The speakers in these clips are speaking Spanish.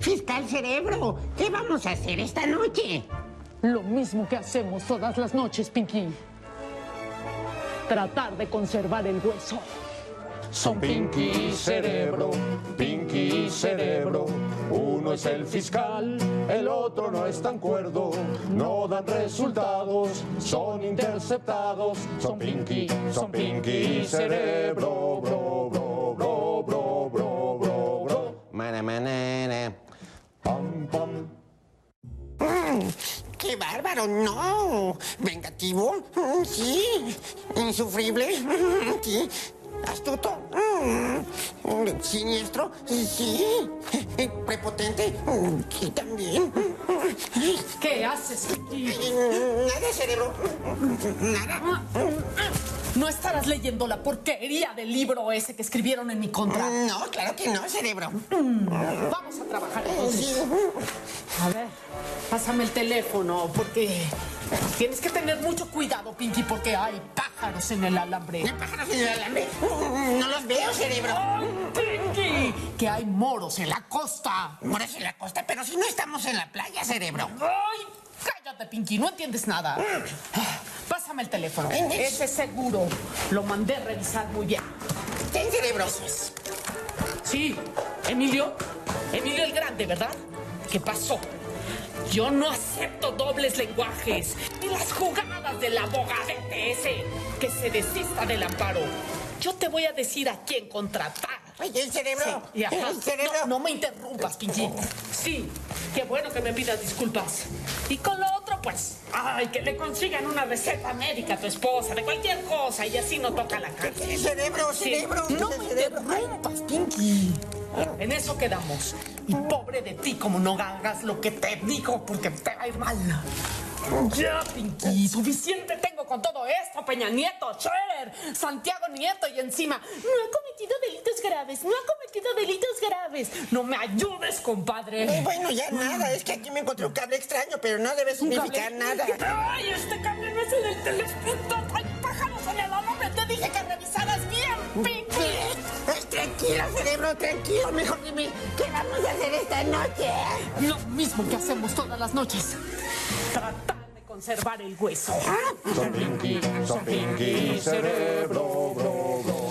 Fiscal Cerebro, ¿qué vamos a hacer esta noche? Lo mismo que hacemos todas las noches, Pinky. Tratar de conservar el hueso. Son Pinky y Cerebro, Pinky y Cerebro. Uno es el fiscal, el otro no es tan cuerdo. No dan resultados, son interceptados. Son Pinky, son Pinky y Cerebro, bro, bro, bro, bro, bro, bro, bro. Mana, manana. Bárbaro! ¡No! ¿Vengativo? Mm, Sí. ¿Insufrible? Mm, Sí. ¿Astuto? Mm. ¿Siniestro? Sí. ¿Prepotente? Sí, también. ¿Qué haces? Eh, Nada, cerebro. Nada. No estarás leyendo la porquería del libro ese que escribieron en mi contra. No, claro que no, cerebro. Vamos a trabajar entonces. A ver, pásame el teléfono, porque tienes que tener mucho cuidado, Pinky, porque hay pájaros en el alambre. ¿Hay pájaros en el alambre? Mm, No los veo, cerebro. Pinky, que hay moros en la costa. Moras en la costa, pero si no estamos en la playa, cerebro. ¡Ay! Cállate, Pinky, no entiendes nada. Pásame el teléfono. Ese seguro. Lo mandé a revisar muy bien. Ten cerebro. Sí, Emilio. Emilio el Grande, ¿verdad? ¿Qué pasó? Yo no acepto dobles lenguajes ni las jugadas del abogadete ese que se desista del amparo. Yo te voy a decir a quién contratar. Oye, el cerebro. El cerebro. No, no me interrumpas, Pinky. Sí, qué bueno que me pidas disculpas. Y con lo otro, pues, ay, que le consigan una receta médica a tu esposa, de cualquier cosa, y así no toca la cárcel. El cerebro, Sí. cerebro. No me interrumpas, Pinky. En eso quedamos. Y pobre de ti como no hagas lo que te digo porque te va a ir mal. Ya, Pinky, suficiente tengo con todo esto, Peña Nieto, Scherer, Santiago Nieto y encima. No ha cometido delitos graves, no ha cometido delitos graves. No me ayudes, Eh, compadre. Bueno, ya nada, es que aquí me encontré un cable extraño, pero no debe ¿Un significar nada. Ay, este cable no es el del teléfono. Hay pájaros en el alambre. Te dije que revisaras bien, Pinky. Eh, Tranquilo, cerebro, tranquilo. Mejor dime, ¿qué vamos a hacer esta noche? Lo mismo que hacemos todas las noches. Tratar conservar el hueso. Son Pinky, son Pinky Cerebro, bro, bro, bro.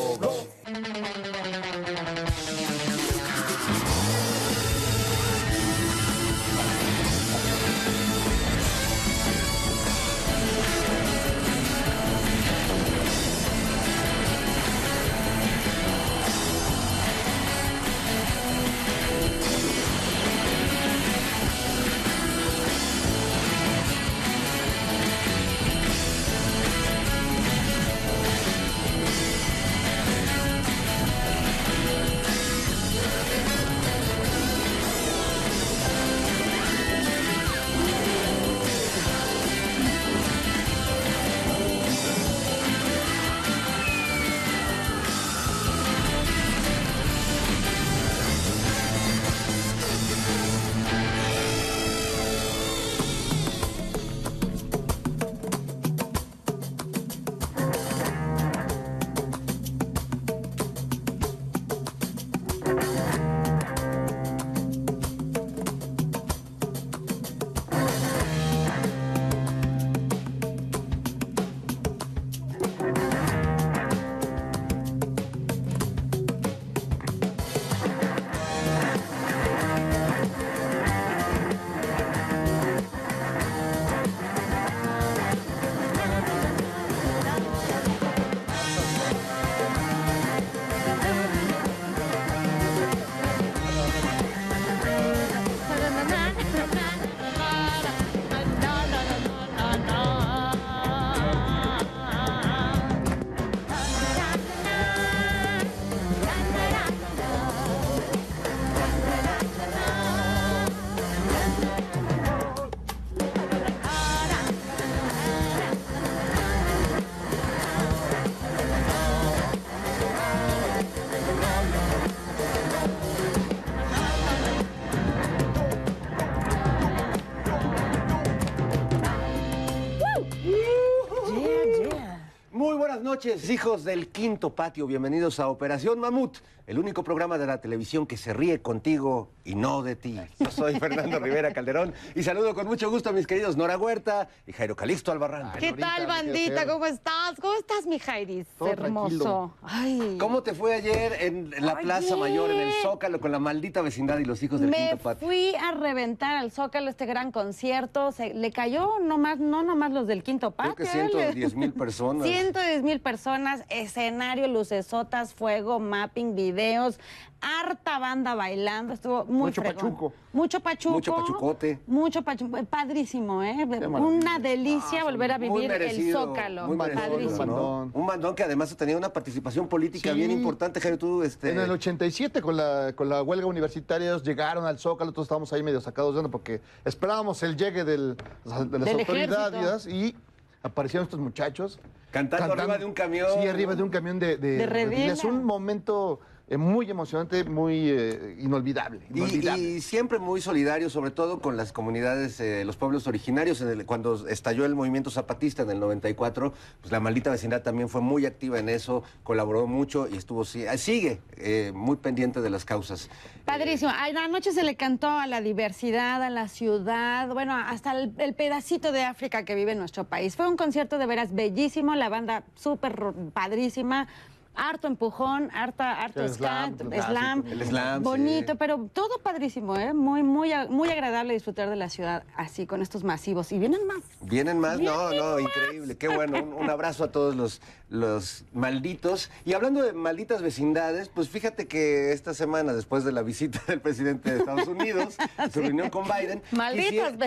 Noches, hijos del quinto patio. Bienvenidos a Operación Mamut, el único programa de la televisión que se ríe contigo y no de ti. Soy Fernando Rivera Calderón y saludo con mucho gusto a mis queridos Nora Huerta y Jairo Calixto Albarrán. ¿Qué Norita, tal, bandita? ¿Cómo estás? ¿Cómo estás, mi Jairis? Todo Hermoso. Ay. ¿Cómo te fue ayer en la. Plaza Mayor, en el Zócalo, con la maldita vecindad y los hijos del Me quinto patio? fui a reventar al Zócalo este gran concierto. Se, le cayó nomás, no nomás los del quinto patio. Creo que ¿eh? 110 mil personas. 110 mil personas, escenario, lucesotas, fuego, mapping, videos, harta banda bailando, estuvo muy Mucho fregón. pachuco. Mucho pachuco. Mucho pachucote. Mucho pachuco. Padrísimo, ¿eh? Una delicia volver a vivir el Zócalo. muy merecido, Padrísimo. ¿no? bandón. Un bandón que además tenía una participación política Sí. bien importante, Jairo. Tú, este... En el 87, con la, con la huelga universitaria, ellos llegaron al Zócalo, todos estábamos ahí medio sacados de onda porque esperábamos el llegue del- de las Del autoridades y aparecieron estos muchachos. Cantando arriba de un camión. Sí, arriba de un camión de, de, De Redila. Es un momento eh, muy emocionante, muy eh, inolvidable. Y, inolvidable. y siempre muy solidario, sobre todo con las comunidades, eh, los pueblos originarios. En el- cuando estalló el movimiento zapatista en el 94, pues la maldita vecindad también fue muy activa en eso, colaboró mucho y estuvo ah, sigue eh, muy pendiente de las causas. Padrísimo. Anoche se le cantó a la diversidad, a la ciudad, bueno, hasta el, el pedacito de África que vive en nuestro país. Fue un concierto de veras bellísimo, la banda súper padrísima. Harto empujón, harta, harto slam, slam, El slam, bonito, sí. pero todo padrísimo, ¿eh? Muy, muy, muy agradable disfrutar de la ciudad así, con estos masivos. Y vienen más. ¿Vienen más? No, no, increíble. Qué bueno. Un, un abrazo a todos los, los malditos. Y hablando de malditas vecindades, pues fíjate que esta semana, después de la visita del presidente de Estados Unidos, su reunión con Biden,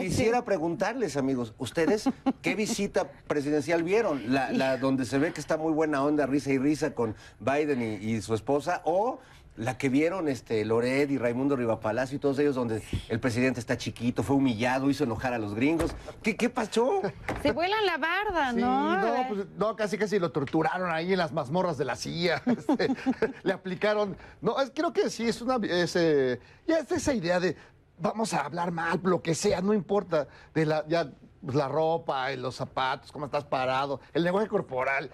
quisiera preguntarles, amigos, ¿ustedes qué visita presidencial vieron? La, la donde se ve que está muy buena onda, risa y risa con Biden y, y su esposa, o la que vieron este Loret y Raimundo Rivapalacio y todos ellos donde el presidente está chiquito, fue humillado, hizo enojar a los gringos. ¿Qué, qué pasó? Se vuelan la barda, Sí, ¿no? no, pues, no, casi casi lo torturaron ahí en las mazmorras de la CIA. este, le aplicaron. No, es- creo que sí, es una. es, eh, ya es esa idea de vamos a hablar mal, lo que sea, no importa. De la, ya, pues, la ropa, y los zapatos, cómo estás parado, el lenguaje corporal.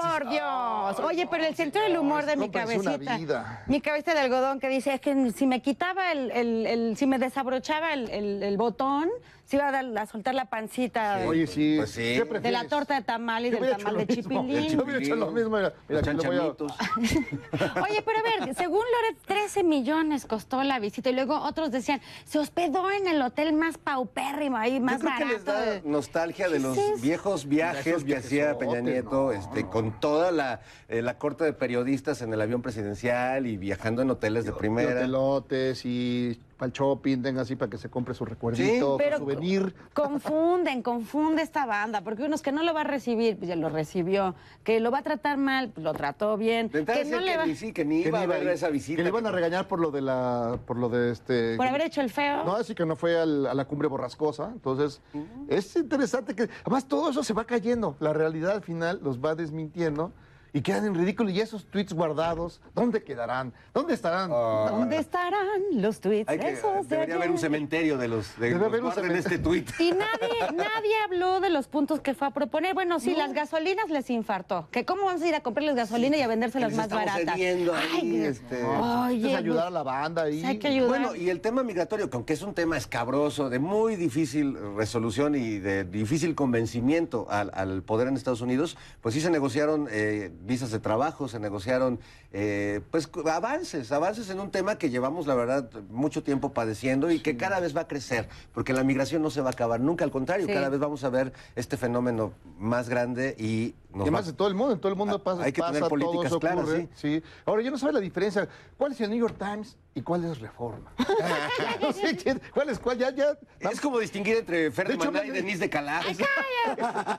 Por Dios. Oye, pero el sentido del humor de mi cabecita. Mi cabeza de algodón que dice, es que si me quitaba el, el- el- si me desabrochaba el botón, se iba a, dar- a soltar la pancita Oye, sí. Pues sí. ¿qué de la torta de tamal y Yo del hubiera tamal hecho de lo mismo. chipilín. Yo hubiera hecho lo mismo. Mira, mira, Los aquí lo voy a- chanchamitos. Oye, pero a ver, según Loret, 13 millones costó la visita y luego otros decían, se hospedó en el hotel más paupérrimo, ahí más Yo creo que les barato. da nostalgia de ¿Qué los es eso? viejos viajes que hacía viajesotes, Peña Nieto, no, este, no. con toda la, eh, la corte de periodistas en el avión presidencial y viajando en hoteles de Y primera. hotelotes y para el shopping, tenga así para que se compre su recuerdito, su Pero souvenir. confunden, confunde esta banda, porque unos que no lo va a recibir, pues ya lo recibió, que lo va a tratar mal, pues lo trató bien, De que no decía le que va ni sí, que ni Que iba a esa visita. Que le iban a regañar por lo de la, por lo de este. por haber hecho el feo. No, así que no fue al- a la cumbre borrascosa. Entonces, es interesante que. Además, todo eso se va cayendo. La realidad al final los va desmintiendo y quedan en ridículo. Y esos tweets guardados, ¿dónde quedarán? ¿Dónde estarán? ¿Dónde estarán los tweets Hay que, esos de debería haber un cementerio de los de los haber un guarden este tuit. Y nadie, nadie habló de los puntos que fue a proponer. Bueno, sí, las gasolinas les infartó. Que cómo vamos a ir a comprarles gasolina y a vendérselas más baratas. ahí, Ay, este. Oye, es ayudar a la banda y. hay que ayudar. Bueno, y el tema migratorio, que aunque es un tema escabroso, de muy difícil resolución y de difícil convencimiento al, al poder en Estados Unidos, pues sí se negociaron eh, visas de trabajo, se negociaron eh, pues avances, avances en un tema que llevamos, la verdad, mucho tiempo padeciendo y que cada vez va a crecer, porque la migración no se va a acabar nunca, al contrario, Sí. cada vez vamos a ver este fenómeno más grande y nos Y además va- de todo el mundo, en todo el mundo Ah, pasa, hay que tener pasa, políticas claras, ocurre, sí. Ahora, yo no sé la diferencia. ¿Cuál es el New York Times y cuál es Reforma? No sé quién- ¿Cuál es cuál? Ya, ya. Es como distinguir entre Fer De hecho, y Denise de Calá.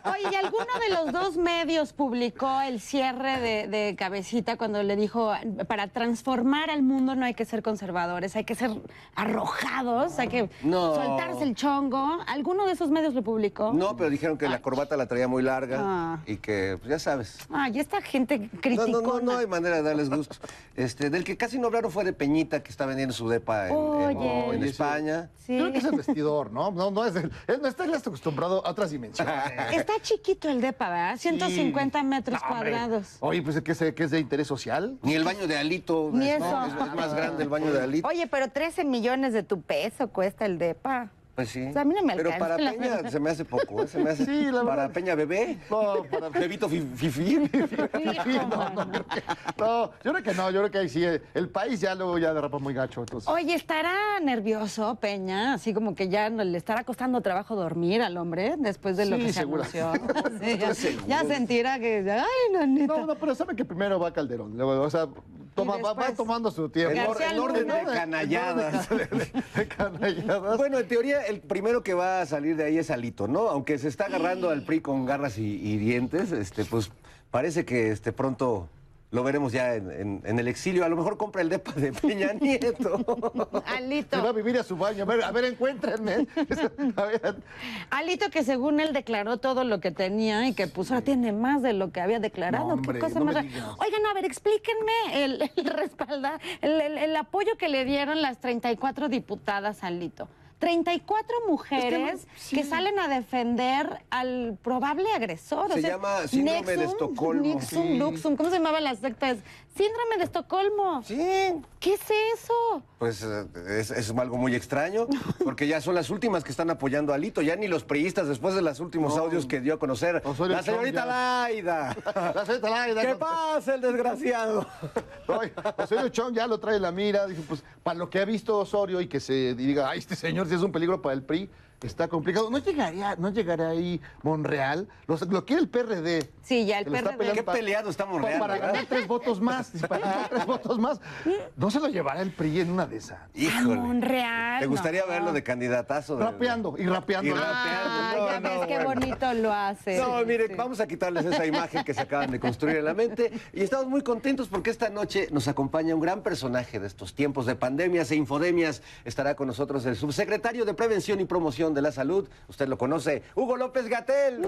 Oye, ¿y alguno de los dos medios publicó el cierre cierre de, de Cabecita cuando le dijo, para transformar al mundo no hay que ser conservadores, hay que ser arrojados, hay que No. soltarse el chongo. ¿Alguno de esos medios lo publicó? No, pero dijeron que la corbata la traía muy larga Ah. y que, pues ya sabes. Ay, esta gente No, criticona. no, no, no hay manera de darles gusto. Este, del que casi no hablaron fue de Peñita, que está vendiendo su depa en, Oye. España. Sí. Creo que es el vestidor, ¿no? No, no es el. no está acostumbrado a otras dimensiones. Está chiquito el depa, ¿verdad? 150 metros No, hombre. Oye, pues que es, que es de interés social. Ni el baño de Alito. Ni es, eso. es- es más grande el baño de Alito. Oye, pero 13 millones de tu peso cuesta el depa. Pues sí. O sea, a mí no me Pero alcanza, para la Peña se me hace poco, ¿eh? Se me hace. Sí, la para verdad. Peña bebé. No, para Bebito fi- fifí. Sí, no, no, creo que- no, yo creo que no, yo creo que ahí sí, el país ya luego ya derrapa muy gacho. Entonces. Oye, ¿estará nervioso, Peña? Así como que ya no le estará costando trabajo dormir al hombre después de lo Sí, que se anunció. Sí, ya, ya sentirá que, ay, neta. No, no, pero saben que primero va Calderón. Luego, o sea, toma- va, va después? tomando su tiempo. García en orden de canalladas. De canalladas. Bueno, en teoría, el primero que va a salir de ahí es Alito, ¿no? Aunque se está agarrando al PRI con garras y, y dientes, este, pues parece que este, pronto lo veremos ya en, en- en el exilio. A lo mejor compra el depa de Peña Nieto. Alito. Se va a vivir a su baño. A ver, a ver, encuéntrenme. A ver. Alito que según él declaró todo lo que tenía y que pues ahora tiene más de lo que había declarado. No, hombre, Qué cosa no más. Oigan, a ver, explíquenme el, el respaldar, el, el- el apoyo que le dieron las 34 diputadas a Alito. 34 mujeres que, salen a defender al probable agresor. Se llama síndrome de Estocolmo. Nixum, Sí. Luxum, ¿cómo se llamaba la secta? Es Síndrome de Estocolmo. Sí, ¿Qué es eso? pues eh, es, es algo muy extraño, porque ya son las últimas que están apoyando a Alito, ya ni los priistas después de los últimos audios que dio a conocer. Osorio la señorita Laida. La señorita Laida, ¿Qué no- pasa, el desgraciado? Oye, Osorio Chong ya lo trae en la mira. Dijo, pues, para lo que ha visto Osorio y que se diga, ay, este señor es un peligro para el PRI, está complicado. ¿No llegaría, no llegaría ahí Monreal? Los- lo quiere el PRD. Sí, ya el está PRD. Qué peleado está Monreal, Para ¿verdad? ganar tres votos más. Para ganar tres votos más. ¿No se lo llevará el PRI en una de esas? Híjole. Monreal. ¿Te gustaría no. verlo de candidatazo? de- Rapeando y rapeando. Y rapeando. Ah, No, ya no, ves qué bueno. bonito lo hace. No, mire, Sí. vamos a quitarles esa imagen que se acaban de construir en la mente y estamos muy contentos porque esta noche nos acompaña un gran personaje de estos tiempos de pandemias e infodemias. Estará con nosotros el subsecretario de Prevención y Promoción de la Salud. Usted lo conoce, Hugo López Gatel.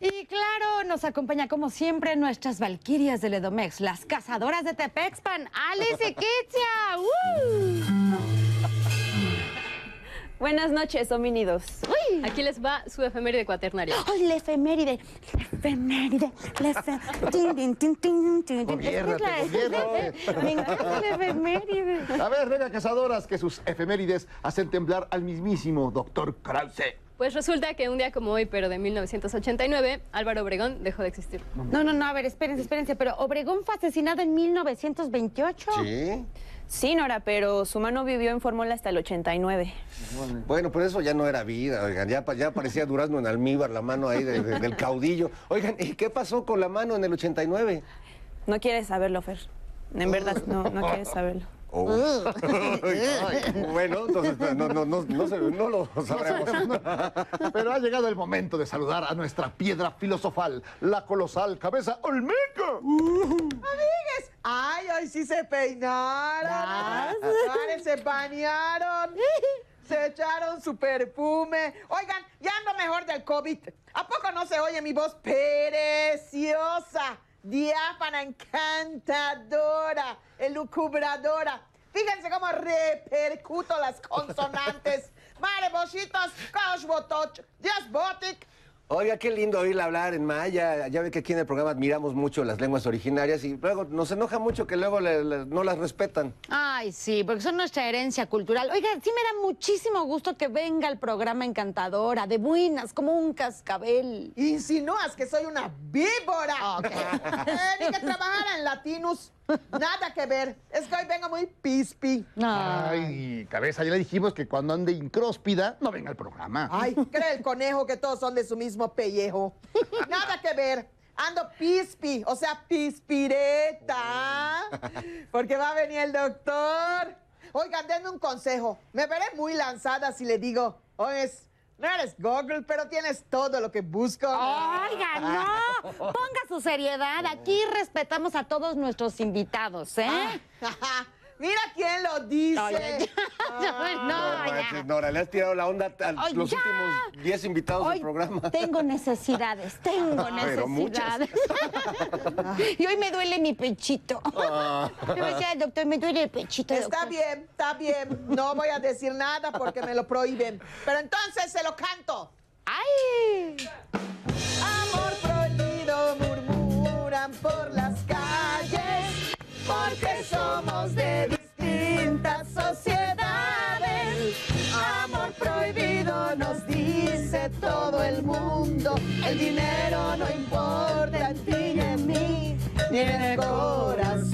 Y claro, nos acompaña como siempre nuestras valquirias del Edomex, las cazadoras de Tepexpan, Alice y Kitzia. ¡Uh! Buenas noches, homínidos. Aquí les va su efeméride cuaternaria. ¡Ay, la efeméride! La efeméride, la efeméride. Me encanta la efeméride. A ver, venga, cazadoras, que sus efemérides hacen temblar al mismísimo doctor Krause. Pues resulta que un día como hoy, pero de 1989, Álvaro Obregón dejó de existir. No, no, no, a ver, espérense, espérense, pero Obregón fue asesinado en 1928. Sí. Sí, Nora, pero su mano vivió en fórmula hasta el 89. Bueno, pero eso ya no era vida, oigan, ya, ya parecía durazno en almíbar, la mano ahí de- de- del caudillo. Oigan, ¿y qué pasó con la mano en el 89? No quieres saberlo, Fer. En verdad, no, no quieres saberlo. Oh. bueno, entonces no, no, no, no, sé, no lo sabremos. Pero ha llegado el momento de saludar a nuestra piedra filosofal, la colosal cabeza Olmeca. Ay, hoy sí se peinaron. Ay, se bañaron. Se echaron su perfume. Oigan, ya ando mejor del COVID. ¿A poco no se oye mi voz preciosa, diáfana, encantadora, elucubradora? Fíjense cómo repercuto las consonantes. Mare, botoch, dios, botic. Oiga, qué lindo oírla hablar en maya. Ya ve que aquí en el programa admiramos mucho las lenguas originarias y luego nos enoja mucho que luego le- le- no las respetan. Ay, sí, porque son nuestra herencia cultural. Oiga, sí me da muchísimo gusto que venga el programa Encantadora, de buenas, como un cascabel. Insinúas que soy una víbora. Eh, ni que trabajara en Latinus. Nada que ver. Es que hoy vengo muy pispi. Ay, cabeza, ya le dijimos que cuando ande incróspida, no venga al programa. Ay, cree el conejo que todos son de su mismo pellejo. Nada que ver. Ando pispi, o sea, pispireta. Porque va a venir el doctor. Oigan, denme un consejo. Me veré muy lanzada si le digo, oyes, No eres Google, pero tienes todo lo que busco. Oiga, no. Ponga su seriedad. Aquí respetamos a todos nuestros invitados, ¿eh? Mira quién lo dice. Oye, ya. Ah. no, ya. Nora, le has tirado la onda a los ya. últimos 10 invitados Hoy del programa. tengo necesidades, tengo Pero necesidades. y hoy me duele mi pechito. Le voy a decir al doctor, me duele el pechito. Está doctor. bien, está bien. No voy a decir nada porque me lo prohíben. Pero entonces se lo canto. ¡Ay! Amor prohibido murmuran por las porque somos de distintas sociedades. Amor prohibido nos dice todo el mundo. El dinero no importa en ti ni en mí, ni en el corazón.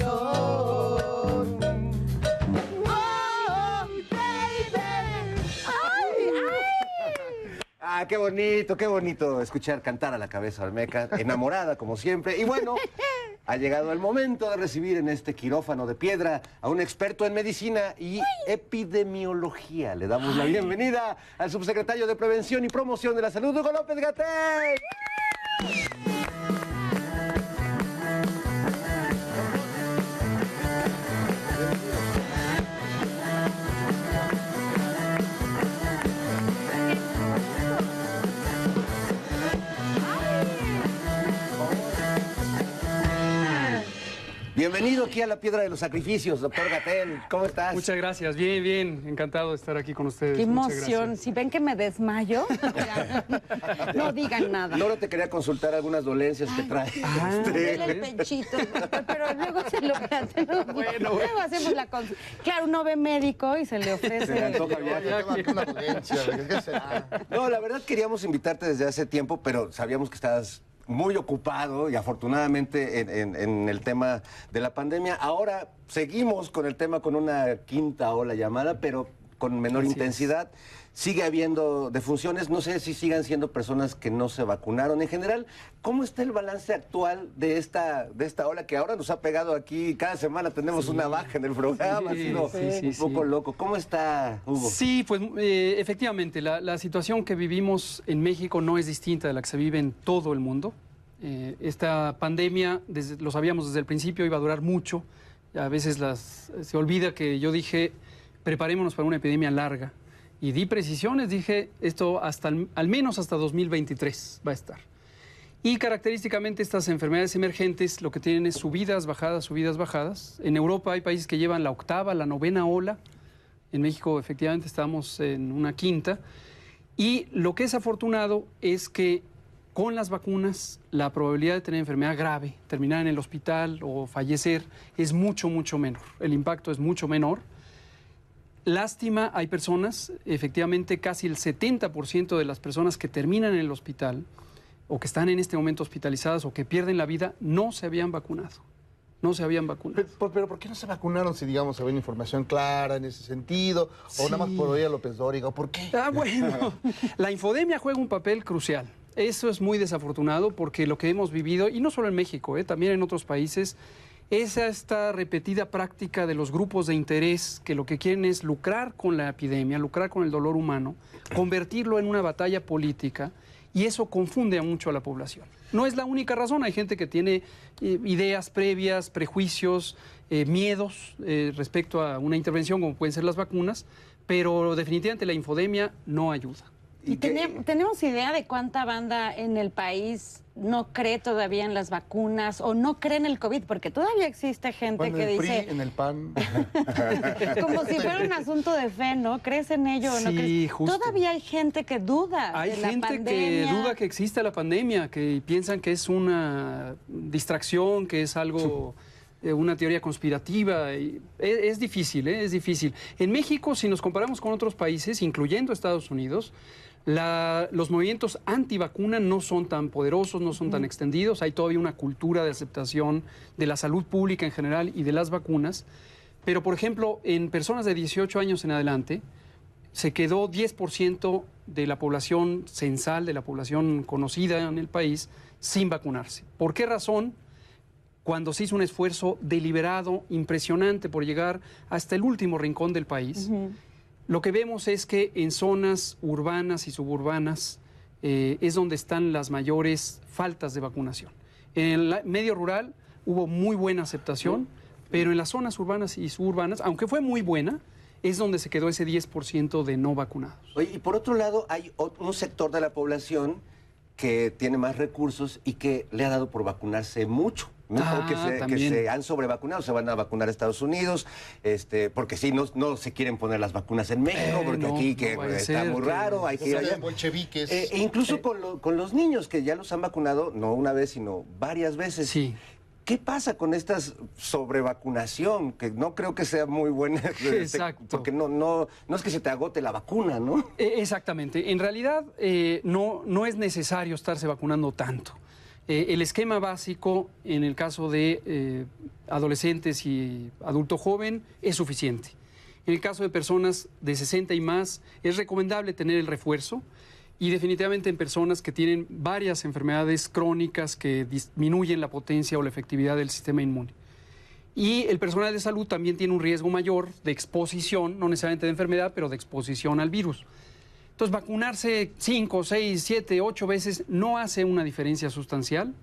Ah, qué bonito, qué bonito escuchar cantar a la cabeza Olmeca, enamorada como siempre. Y bueno, ha llegado el momento de recibir en este quirófano de piedra a un experto en medicina y epidemiología. Le damos la bienvenida al subsecretario de Prevención y Promoción de la Salud, Hugo López Gatell. Bienvenido aquí a la Piedra de los Sacrificios, doctor Gatel. ¿Cómo estás? Muchas gracias, bien, bien, encantado de estar aquí con ustedes. ¡Qué emoción! Si ven que me desmayo, no digan nada. Nora te quería consultar algunas dolencias que trae. Me Este, el pechito, doctor, pero luego se lo Luego hacemos la cons- Claro, uno ve médico y se le ofrece. Se le antoja una dolencia, ¿qué será? No, la verdad queríamos invitarte desde hace tiempo, pero sabíamos que estabas muy ocupado y afortunadamente en, en- en el tema de la pandemia. Ahora seguimos con el tema con una quinta ola llamada, pero con menor Así es. Sigue habiendo defunciones, no sé si sigan siendo personas que no se vacunaron. En general, ¿cómo está el balance actual de esta, de esta ola que ahora nos ha pegado aquí? Cada semana tenemos una baja en el programa, ha sido sí, un poco loco. ¿Cómo está, Hugo? Sí, pues eh, efectivamente, la, la situación que vivimos en México no es distinta de la que se vive en todo el mundo. Eh, esta pandemia, desde- lo sabíamos desde el principio, iba a durar mucho. A veces las, se olvida que yo dije, preparémonos para una epidemia larga. Y di precisiones, dije, esto hasta al menos hasta 2023 va a estar. Y característicamente estas enfermedades emergentes lo que tienen es subidas, bajadas, subidas, bajadas. En Europa hay países que llevan la octava, la novena ola. En México efectivamente estamos en una quinta. Y lo que es afortunado es que con las vacunas la probabilidad de tener enfermedad grave, terminar en el hospital o fallecer es mucho, mucho menor. El impacto es mucho menor. Lástima, hay personas, efectivamente casi el 70% de las personas que terminan en el hospital o que están en este momento hospitalizadas o que pierden la vida no se habían vacunado. No se habían vacunado. Pero, ¿por qué no se vacunaron si, digamos, había información clara en ese sentido? ¿O nada más Sí. por oír a López Dóriga? ¿Por qué? Ah, bueno. La infodemia juega un papel crucial. Eso es muy desafortunado porque lo que hemos vivido, y no solo en México, eh, también en otros países, es esta repetida práctica de los grupos de interés que lo que quieren es lucrar con la epidemia, lucrar con el dolor humano, convertirlo en una batalla política y eso confunde a mucho a la población. No es la única razón, hay gente que tiene eh, ideas previas, prejuicios, eh, miedos eh, respecto a una intervención como pueden ser las vacunas, pero definitivamente la infodemia no ayuda. ¿Y tenemos idea de cuánta banda en el país no cree todavía en las vacunas o no cree en el COVID? Porque todavía existe gente Bueno, que en el dice, PRI, en el PAN. como si fuera un asunto de fe, ¿no? ¿Crees en ello o no Sí, crees? justo. Todavía hay gente que duda Hay de la gente que duda que existe la pandemia, que piensan que es una distracción, que es algo, eh, una teoría conspirativa. es, es difícil, ¿eh? es difícil. En México, si nos comparamos con otros países, incluyendo Estados Unidos, la- los movimientos antivacuna no son tan poderosos, no son tan extendidos. Hay todavía una cultura de aceptación de la salud pública en general y de las vacunas. Pero, por ejemplo, en personas de 18 años en adelante, se quedó 10% de la población censal, de la población conocida en el país, sin vacunarse. ¿Por qué razón? Cuando se hizo un esfuerzo deliberado, impresionante por llegar hasta el último rincón del país, Lo que vemos es que en zonas urbanas y suburbanas eh, es donde están las mayores faltas de vacunación. En el medio rural hubo muy buena aceptación, pero en las zonas urbanas y suburbanas, aunque fue muy buena, es donde se quedó ese 10% de no vacunados. Oye, y por otro lado, hay un sector de la población que tiene más recursos y que le ha dado por vacunarse mucho. ¿No? Ah, O que, se, que también. se han sobrevacunado, se van a vacunar a Estados Unidos, este, porque sí, no, no se quieren poner las vacunas en México, Eh, porque no, aquí que no está ser muy que- raro, hay que ir allá. bolcheviques. Eh, e incluso con, lo- con los niños que ya los han vacunado, no una vez, sino varias veces. Sí. ¿Qué pasa con esta sobrevacunación? Que no creo que sea muy buena. este, Exacto. Porque no, no, no es que se te agote la vacuna, ¿no? Eh, Exactamente. En realidad eh, no, no es necesario estarse vacunando tanto. Eh, el esquema básico en el caso de eh, adolescentes y adulto joven es suficiente. En el caso de personas de 60 y más es recomendable tener el refuerzo y definitivamente en personas que tienen varias enfermedades crónicas que disminuyen la potencia o la efectividad del sistema inmune. Y el personal de salud también tiene un riesgo mayor de exposición, no necesariamente de enfermedad, pero de exposición al virus. Entonces, vacunarse 5, 6, 7, 8 veces no hace una diferencia sustancial.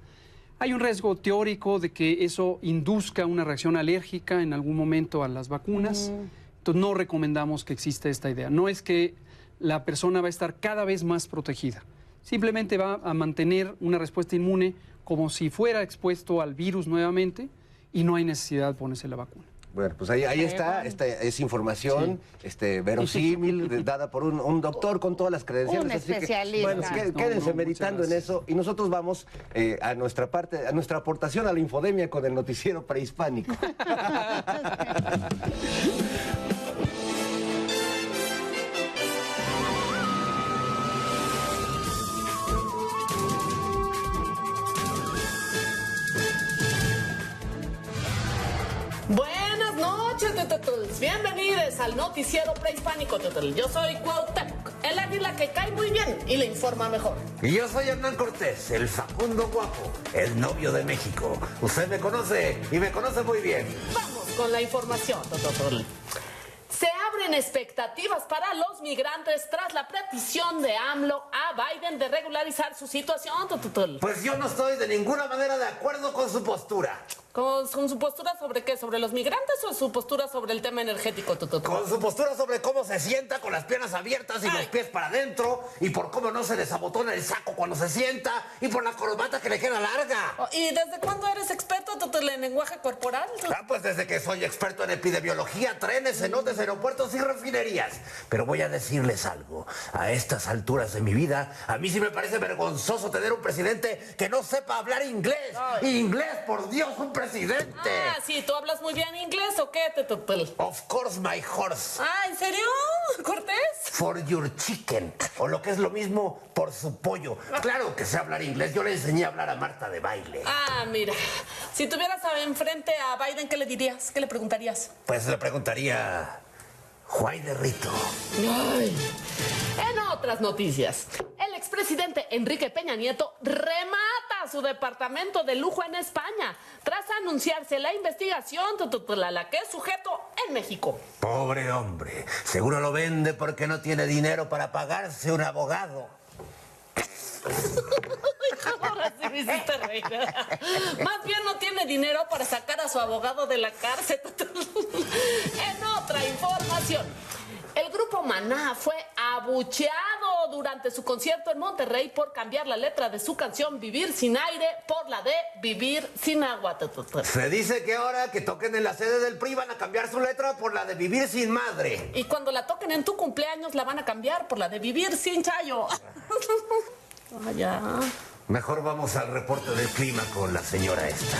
Hay un riesgo teórico de que eso induzca una reacción alérgica en algún momento a las vacunas. Entonces, no recomendamos que exista esta idea. No es que la persona va a estar cada vez más protegida. Simplemente va a mantener una respuesta inmune como si fuera expuesto al virus nuevamente y no hay necesidad de ponerse la vacuna. Bueno, pues ahí, ahí está, esta es información este, verosímil, dada por un, un doctor con todas las credenciales. Un así que, especialista. bueno, que- No, quédense no, meditando en eso y nosotros vamos eh, a nuestra parte, a nuestra aportación a la infodemia con el noticiero prehispánico. Bienvenidos al noticiero prehispánico, tutul. Yo soy Cuauhtémoc, el águila que cae muy bien y le informa mejor. Y yo soy Hernán Cortés, el Facundo Guapo, el novio de México. Usted me conoce y me conoce muy bien. Vamos con la información, tututul. Se abren expectativas para los migrantes tras la petición de AMLO a Biden de regularizar su situación. Pues yo no estoy de ninguna manera de acuerdo con su postura. ¿Con, con su postura sobre qué? ¿Sobre los migrantes o su postura sobre el tema energético, tututul? Con su postura sobre cómo se sienta con las piernas abiertas y los pies para adentro, y por cómo no se desabotona el saco cuando se sienta, y por la corbata que le queda larga. Oh, ¿Y desde cuándo eres experto, tutul, en lenguaje corporal? Ah, pues desde que soy experto en epidemiología, trenes, cenotes, aeropuertos y refinerías. Pero voy a decirles algo. A estas alturas de mi vida, a mí sí me parece vergonzoso tener un presidente que no sepa hablar inglés. Inglés, por Dios, un presidente. Ah, sí, ¿tú hablas muy bien inglés o qué, tutul? Of course, my horse. Ah, ¿en serio, Cortés? For your chicken. O lo que es lo mismo, por su pollo. Claro que sé hablar inglés. Yo le enseñé a hablar a Marta de baile. Ah, mira, si tuvieras a- enfrente a Biden, ¿qué le dirías? ¿Qué le preguntarías? Pues le preguntaría. Juay de Rito. En otras noticias, el expresidente Enrique Peña Nieto remata su departamento de lujo en España tras anunciarse la investigación a la que es sujeto en México. Pobre hombre. Seguro lo vende porque no tiene dinero para pagarse un abogado. Ahora sí me hiciste reír. Más bien no tiene dinero para sacar a su abogado de la cárcel. En otra información, el grupo Maná fue abucheado durante su concierto en Monterrey por cambiar la letra de su canción Vivir sin aire por la de Vivir sin agua. Se dice que ahora que toquen en la sede del PRI van a cambiar su letra por la de vivir sin madre. Y cuando la toquen en tu cumpleaños la van a cambiar por la de Vivir sin chayo. Ah, ya. Mejor vamos al reporte del clima con la señora esta.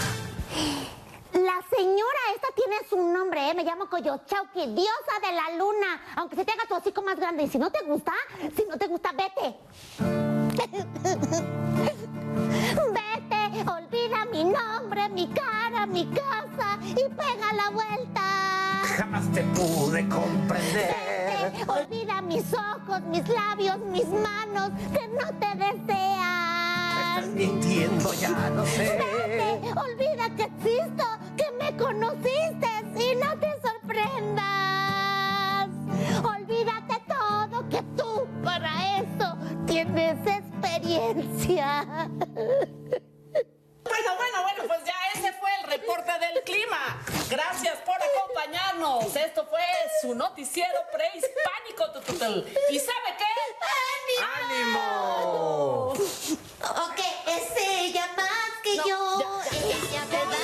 La señora esta tiene su nombre, ¿eh? Me llamo Coyochauqui, diosa de la luna. Aunque se te haga tu hocico más grande. Y si no te gusta, si no te gusta, vete. vete, olvida mi nombre, mi cara, mi casa y pega la vuelta. Jamás te pude comprender. Vete, olvida mis ojos, mis labios, mis manos que no te desean mintiendo ya, no sé. Date, olvida que existo, que me conociste y no te sorprendas. Olvídate todo que tú para eso tienes experiencia. Bueno, bueno, bueno, pues ya ese fue el reporte del clima. Gracias por acompañarnos. Esto fue su noticiero prehispánico. ¿Y sabe qué? ¡Ánimo! ¡Ánimo! Ok, es ella más que yo. ella, ¿verdad?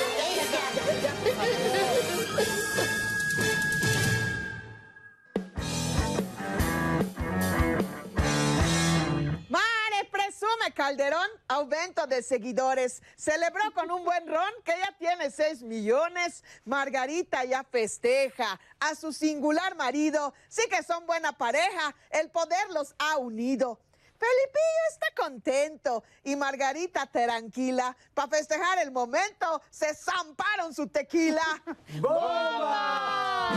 Mare presume Calderón aumento de seguidores. Celebró con un buen ron que ya tiene 6 millones. Margarita ya festeja a su singular marido. Sí que son buena pareja. El poder los ha unido. Felipillo está contento y Margarita tranquila. Para festejar el momento, se zamparon su tequila. ¡Bomba!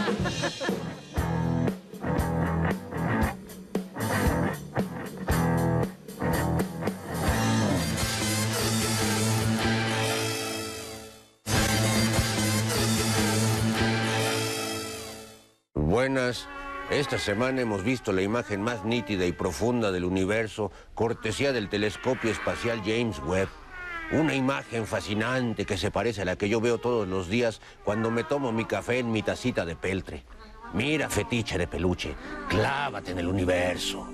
Buenas. Esta semana hemos visto la imagen más nítida y profunda del universo, cortesía del telescopio espacial James Webb. Una imagen fascinante que se parece a la que yo veo todos los días cuando me tomo mi café en mi tacita de peltre. Mira, fetiche de peluche, clávate en el universo.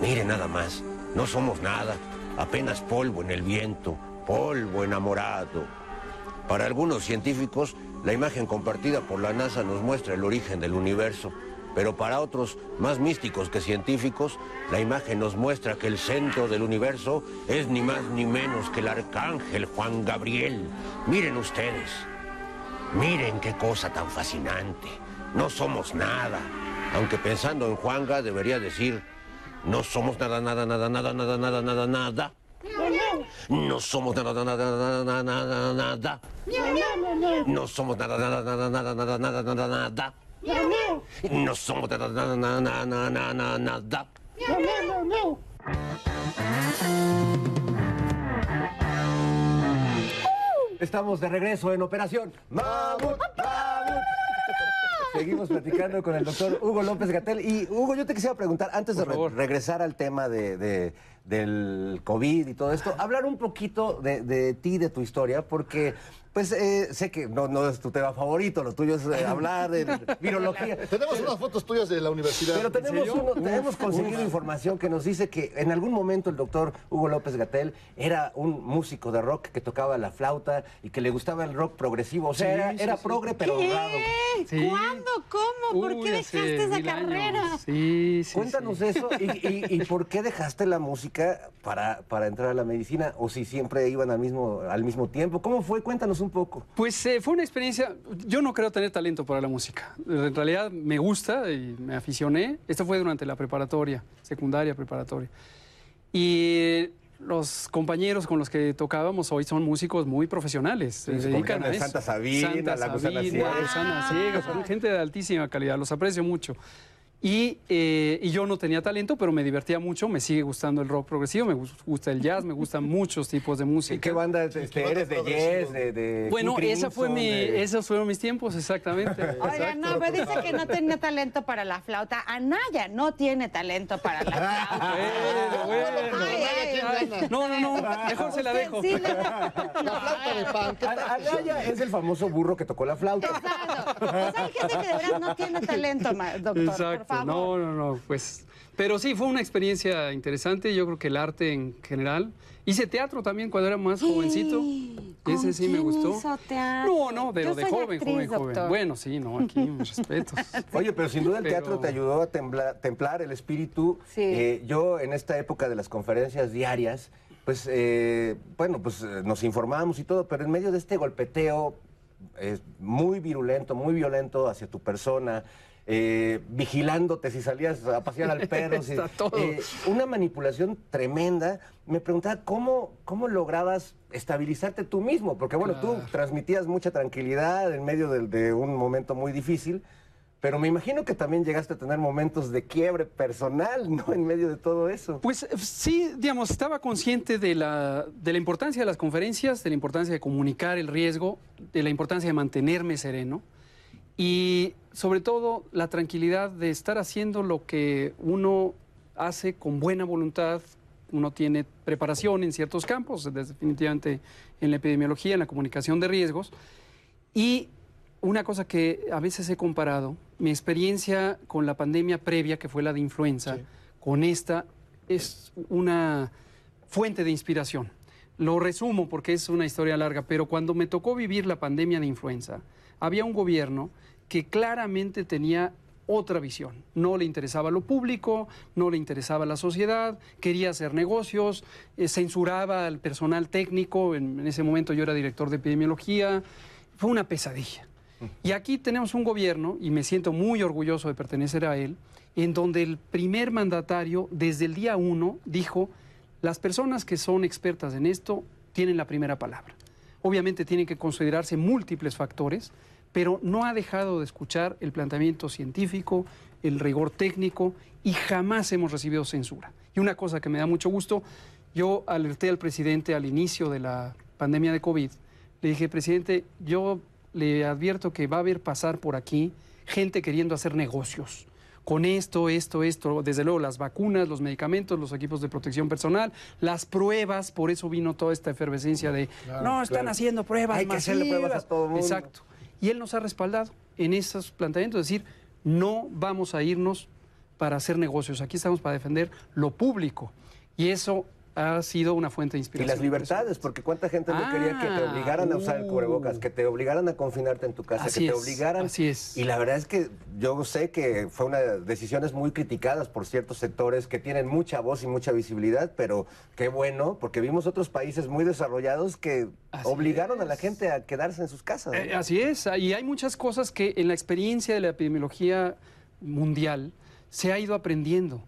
Mire nada más, no somos nada, apenas polvo en el viento, polvo enamorado. Para algunos científicos, la imagen compartida por la NASA nos muestra el origen del universo, pero para otros, más místicos que científicos, la imagen nos muestra que el centro del universo es ni más ni menos que el arcángel Juan Gabriel. Miren ustedes, miren qué cosa tan fascinante. No somos nada, aunque pensando en Juanga debería decir, no somos nada, nada, nada, nada, nada, nada, nada, nada. No somos nada, nada, nada, nada, nada, nada. No somos nada, nada, nada, nada, nada, nada, nada, nada. No somos nada, nada, nada, nada, nada, nada, nada. Estamos de regreso en Operación Mamut, Mamut. Seguimos platicando con el doctor Hugo López Gatel. Y Hugo, yo te quisiera preguntar, antes de re- regresar al tema de, de- del COVID y todo esto, hablar un poquito de, de ti, de tu historia, porque pues eh, sé que no, no es tu tema favorito, lo tuyo es eh, hablar de virología. Tenemos unas fotos tuyas de la universidad. Pero tenemos, uno- tenemos conseguido uf. información que nos dice que en algún momento el doctor Hugo López Gatel era un músico de rock que tocaba la flauta y que le gustaba el rock progresivo. O sea, Sí, era, sí, era sí. progre, pero ¿Qué? honrado. Sí. ¿Cuándo? ¿Cómo? ¿Por Uy, qué dejaste esa años. carrera? Sí, sí. Cuéntanos sí. eso y, y- y por qué dejaste la música para, para entrar a la medicina o si siempre iban al mismo, al mismo tiempo. ¿Cómo fue? Cuéntanos un poco. Pues eh, fue una experiencia, yo no creo tener talento para la música. En realidad me gusta y me aficioné. Esto fue durante la preparatoria, secundaria, preparatoria. Y los compañeros con los que tocábamos hoy son músicos muy profesionales. Se Sí, dedican como a el eso. Santa Sabina, la Gusana Sabina. Gusana Ciega, son gente de altísima calidad, los aprecio mucho. Y, eh, y yo no tenía talento, pero me divertía mucho, me sigue gustando el rock progresivo, me gus- gusta el jazz, me gustan muchos tipos de música. ¿Y qué banda este, eres de Yes, de, de Bueno, King esa fue mi, de- esos fueron mis tiempos, exactamente. Oiga, no, pero dice que no tenía talento para la flauta. Anaya no tiene talento para la flauta. Bueno, bueno. Ay, ay, ay. No, no, no, mejor se la dejo. sí La flauta de pan. Anaya es el famoso burro que tocó la flauta. Exacto. O sea, hay gente que de verdad no tiene talento, doctor, por Exacto, favor. no, no, no, pues. Pero sí, fue una experiencia interesante. Yo creo que el arte en general. Hice teatro también cuando era más jovencito. ¿Con Ese sí me gustó. hizo teatro? No, no, pero Yo de soy joven, actriz, joven, joven. Bueno, sí, no, aquí mis respetos. Oye, pero sin duda el Pero- teatro te ayudó a tembla- templar el espíritu. Sí. Eh, yo en esta época de las conferencias diarias, pues, eh, bueno, pues eh, nos informábamos y todo, pero en medio de este golpeteo eh, muy virulento, muy violento hacia tu persona, eh, vigilándote si salías a pasear al perro, si- Está todo. eh, una manipulación tremenda. Me preguntaba cómo, cómo lograbas estabilizarte tú mismo, porque bueno, tú transmitías mucha tranquilidad en medio del- de, un momento muy difícil, pero me imagino que también llegaste a tener momentos de quiebre personal, ¿no? En medio de todo eso. Pues eh, sí, digamos, estaba consciente de la, de la importancia de las conferencias, de la importancia de comunicar el riesgo, de la importancia de mantenerme sereno y sobre todo la tranquilidad de estar haciendo lo que uno hace con buena voluntad, uno tiene preparación en ciertos campos, definitivamente en la epidemiología, en la comunicación de riesgos. Y una cosa que a veces he comparado, mi experiencia con la pandemia previa, que fue la de influenza, con esta es una fuente de inspiración. Lo resumo porque es una historia larga, pero cuando me tocó vivir la pandemia de influenza, había un gobierno que claramente tenía otra visión. No le interesaba lo público, no le interesaba la sociedad, quería hacer negocios, eh, censuraba al personal técnico, en, en ese momento yo era director de epidemiología, fue una pesadilla. Y aquí tenemos un gobierno, y me siento muy orgulloso de pertenecer a él, en donde el primer mandatario desde el día uno dijo, las personas que son expertas en esto tienen la primera palabra. Obviamente tienen que considerarse múltiples factores, pero no ha dejado de escuchar el planteamiento científico, el rigor técnico y jamás hemos recibido censura. Y una cosa que me da mucho gusto, yo alerté al presidente al inicio de la pandemia de COVID, le dije, presidente, yo le advierto que va a haber pasar por aquí gente queriendo hacer negocios con esto, esto, esto, desde luego las vacunas, los medicamentos, los equipos de protección personal, las pruebas, por eso vino toda esta efervescencia de, Claro, no, están claro. haciendo pruebas Hay que hacerle masivas". pruebas a todo mundo. Exacto. Y él nos ha respaldado en esos planteamientos, es decir, no vamos a irnos para hacer negocios, aquí estamos para defender lo público. Y eso ha sido una fuente de Y inspiración. las libertades, porque cuánta gente no quería que te Ah, obligaran a usar el cubrebocas, que te obligaran a confinarte en tu casa, Así que te es, obligaran. así es. Y la verdad es que yo sé que fue una de decisiones muy criticadas por ciertos sectores que tienen mucha voz y mucha visibilidad, pero qué bueno, porque vimos otros países muy desarrollados que obligaron a la gente a quedarse en sus casas. Eh, así es, y hay muchas cosas que en la experiencia de la epidemiología mundial se ha ido aprendiendo.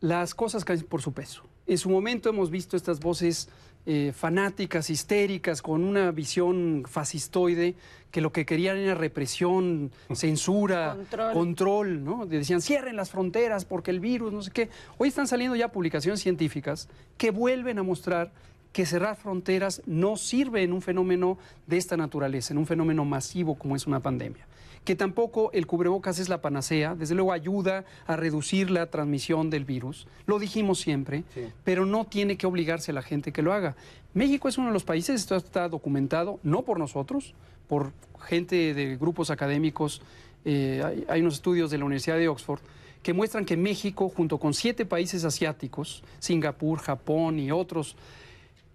Las cosas caen por su peso. En su momento hemos visto estas voces eh, fanáticas, histéricas, con una visión fascistoide, que lo que querían era represión, censura, Control. control, ¿no? Decían, cierren las fronteras porque el virus, no sé qué. Hoy están saliendo ya publicaciones científicas que vuelven a mostrar que cerrar fronteras no sirve en un fenómeno de esta naturaleza, en un fenómeno masivo como es una pandemia. Que tampoco el cubrebocas es la panacea, desde luego ayuda a reducir la transmisión del virus, lo dijimos siempre, pero no tiene que obligarse a la gente que lo haga. México es uno de los países, esto está documentado, no por nosotros, por gente de grupos académicos, eh, hay, hay unos estudios de la Universidad de Oxford que muestran que México, junto con siete países asiáticos, Singapur, Japón y otros,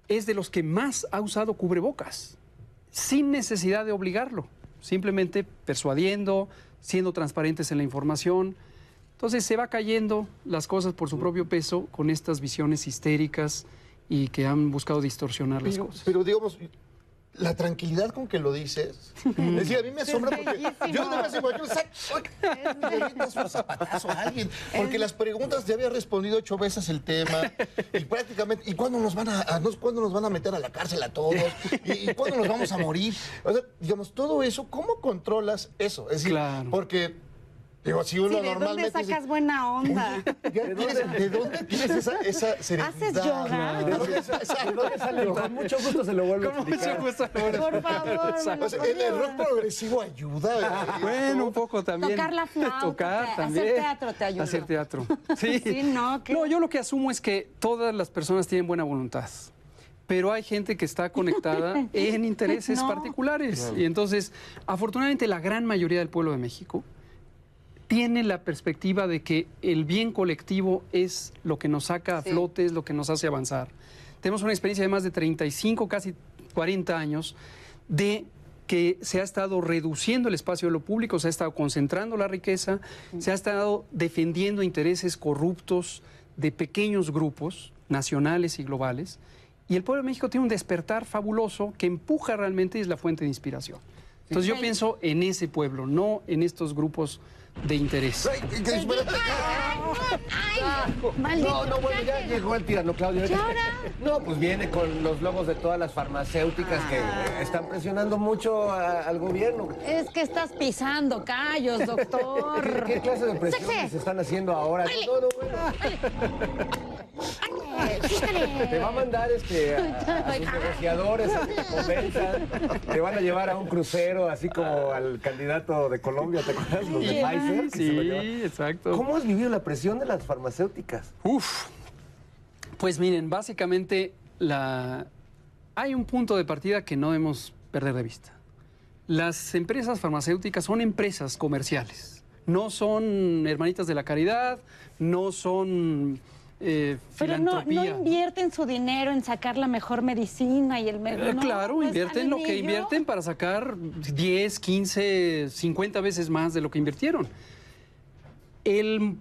es de los que más ha usado cubrebocas, sin necesidad de obligarlo, simplemente persuadiendo, siendo transparentes en la información. Entonces se va cayendo las cosas por su propio peso con estas visiones histéricas y que han buscado distorsionar las cosas. pero digamos, la tranquilidad con que lo dices. Es decir, a mí me asombra porque yo cuando saco- le metas un zapatazo a alguien. Porque las preguntas ya había respondido ocho veces el tema. Y prácticamente, ¿y cuándo nos van a, a- nos- cuándo nos van a meter a la cárcel a todos? ¿Y, y cuándo nos vamos a morir? O sea, digamos, todo eso, ¿cómo controlas eso? Es decir, porque, digo, si uno Sí, ¿De dónde normalmente. dice, sacas buena onda? ¿De dónde tienes esa, esa serenidad? ¿Haces yoga? ¿De dónde, ¿De dónde sale? Con mucho gusto se lo vuelvo a Con mucho explicar. gusto lo vuelvo a Por favor, Exacto. O sea, el, rock progresivo ayuda. eh, Bueno, un poco también. Tocar la flauta, Tocar hacer también. teatro te ayuda. Hacer teatro. Sí. Sí, no, No, yo lo que asumo es que todas las personas tienen buena voluntad. Pero hay gente que está conectada en intereses No. particulares. Claro. Y entonces, afortunadamente, la gran mayoría del pueblo de México tiene la perspectiva de que el bien colectivo es lo que nos saca a Sí. flote, es lo que nos hace avanzar. Tenemos una experiencia de más de 35, casi 40 años de que se ha estado reduciendo el espacio de lo público, se ha estado concentrando la riqueza, se ha estado defendiendo intereses corruptos de pequeños grupos nacionales y globales. Y el pueblo de México tiene un despertar fabuloso que empuja realmente y es la fuente de inspiración. Entonces yo pienso en ese pueblo, no en estos grupos de interés. No, no, bueno, ya llegó el tirano, Claudio. ¿Y ahora? No, pues viene con los logos de todas las farmacéuticas que eh, están presionando mucho a- al gobierno. Es que estás pisando callos, doctor. ¿Qué, qué clase de presiones se están haciendo ahora? No, no, bueno. Te va a mandar este, a, a sus negociadores a que te convenzan. Te van a llevar a un crucero, así como al candidato de Colombia, ¿te acuerdas? Los de Pfizer. sí, exacto. ¿Cómo has vivido la presión de las farmacéuticas? Uf. Pues miren, básicamente la... hay un punto de partida que no debemos perder de vista. Las empresas farmacéuticas son empresas comerciales, no son hermanitas de la caridad, no son eh, Pero no, no invierten su dinero en sacar la mejor medicina y el Eh, mejor. no, claro, invierten lo que invierten para sacar 10, 15, 50 veces más de lo que invirtieron. El-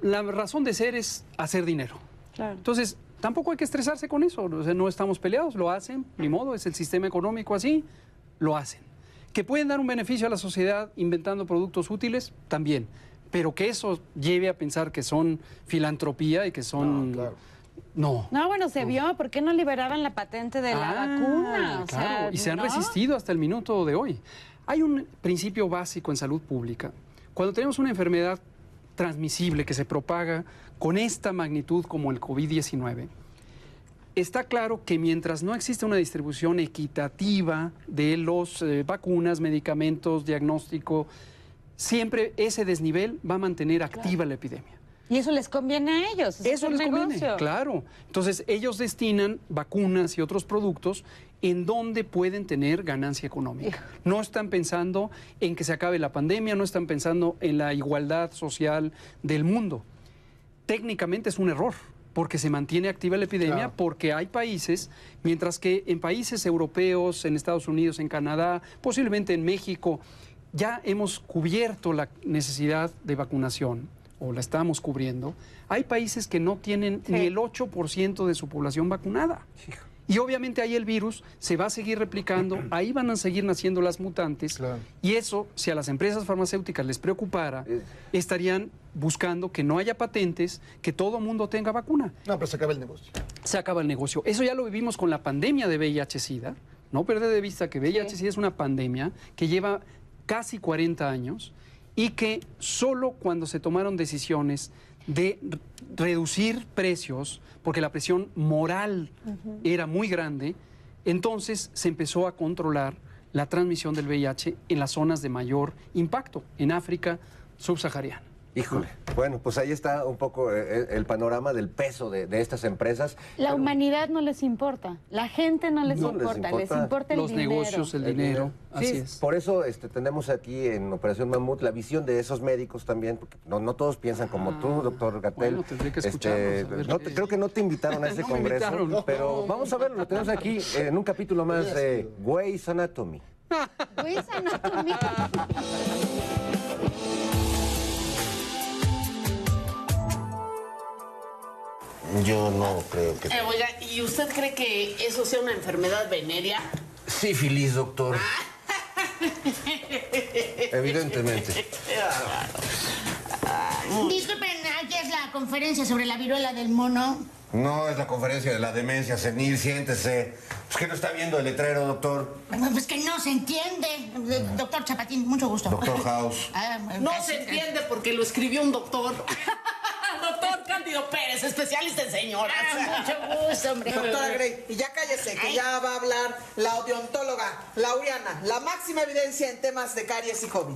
la razón de ser es hacer dinero. Entonces, tampoco hay que estresarse con eso. o sea, no estamos peleados, lo hacen, ni modo, es el sistema económico así, lo hacen. Que pueden dar un beneficio a la sociedad inventando productos útiles, también. Pero que eso lleve a pensar que son filantropía y que son... No, No, bueno, se vio. ¿Por qué no liberaban la patente de la Ah, vacuna? O claro, sea, y se han ¿no? resistido hasta el minuto de hoy. Hay un principio básico en salud pública. Cuando tenemos una enfermedad transmisible que se propaga con esta magnitud como el COVID-19, está claro que mientras no existe una distribución equitativa de los eh, vacunas, medicamentos, diagnóstico, siempre ese desnivel va a mantener activa la epidemia. Y eso les conviene a ellos. es Eso el les conviene, claro. Entonces, ellos destinan vacunas y otros productos en donde pueden tener ganancia económica. No están pensando en que se acabe la pandemia, no están pensando en la igualdad social del mundo. Técnicamente es un error, porque se mantiene activa la epidemia, Claro. porque hay países, mientras que en países europeos, en Estados Unidos, en Canadá, posiblemente en México, ya hemos cubierto la necesidad de vacunación, o la estamos cubriendo, hay países que no tienen ni el 8% de su población vacunada. Y obviamente ahí el virus se va a seguir replicando, ahí van a seguir naciendo las mutantes, y eso, si a las empresas farmacéuticas les preocupara, estarían buscando que no haya patentes, que todo mundo tenga vacuna. No, pero se acaba el negocio. Se acaba el negocio. Eso ya lo vivimos con la pandemia de VIH-Sida. No perder de vista que VIH-Sida es una pandemia que lleva casi 40 años y que solo cuando se tomaron decisiones de reducir precios, porque la presión moral era muy grande, entonces se empezó a controlar la transmisión del VIH en las zonas de mayor impacto, en África subsahariana. Híjole. Bueno, pues ahí está un poco eh, el panorama del peso de, de estas empresas. La humanidad no les importa. La gente no les, No les importa, les importa. importa el Los dinero. negocios, el dinero, Sí, así es. Por eso este, tenemos aquí en Operación Mamut la visión de esos médicos también, porque no, no todos piensan como tú, doctor Gatel. Ah, bueno, tendré que Este, escucharlos, a ver no te- creo que no te invitaron a ese No congreso, invitaron. pero vamos a verlo, lo tenemos aquí en un capítulo más de Grey's Anatomy. Grey's Anatomy. Yo no creo que... Eh, oiga, ¿y usted cree que eso sea una enfermedad venérea? Sífilis, doctor. Evidentemente. Disculpen, aquí es la conferencia sobre la viruela del mono. No es la conferencia de la demencia senil, siéntese. Es que no está viendo el letrero, doctor. Pues que no se entiende. Eh, Doctor Chapatín, mucho gusto. Doctor House. Ah, No casi- se entiende porque lo escribió un doctor. Doctor Cándido Pérez, especialista en señoras. Ah, mucho gusto, hombre. Doctora Grey, y ya cállese, que ya va a hablar la odontóloga Lauriana, la máxima evidencia en temas de caries y COVID.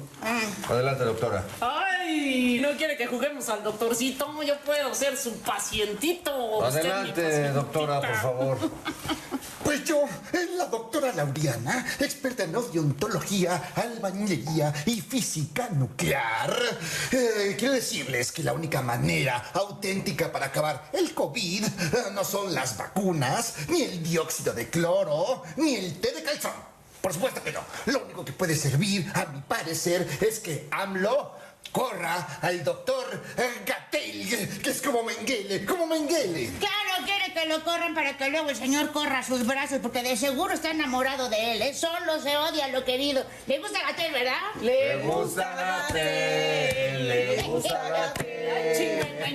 Adelante, doctora. Ay, no quiere que juguemos al doctorcito. Yo puedo ser su pacientito. Usted mi Adelante, pacientita. doctora, por favor. Pues yo, la doctora Lauriana, experta en odontología, albañilería y física nuclear, eh, quiero decirles que la única manera auténtica para acabar el COVID eh, no son las vacunas, ni el dióxido de cloro, ni el té de calzón. Por supuesto que no. Lo único que puede servir, a mi parecer, es que AMLO corra al doctor eh, Gatel, que es como Mengele, como Mengele. Claro, que lo corran para que luego el señor corra sus brazos, porque de seguro está enamorado de él, ¿eh? Solo se odia lo querido. ¿Le gusta Gatel, verdad? Le gusta Gatel, le gusta Gatel.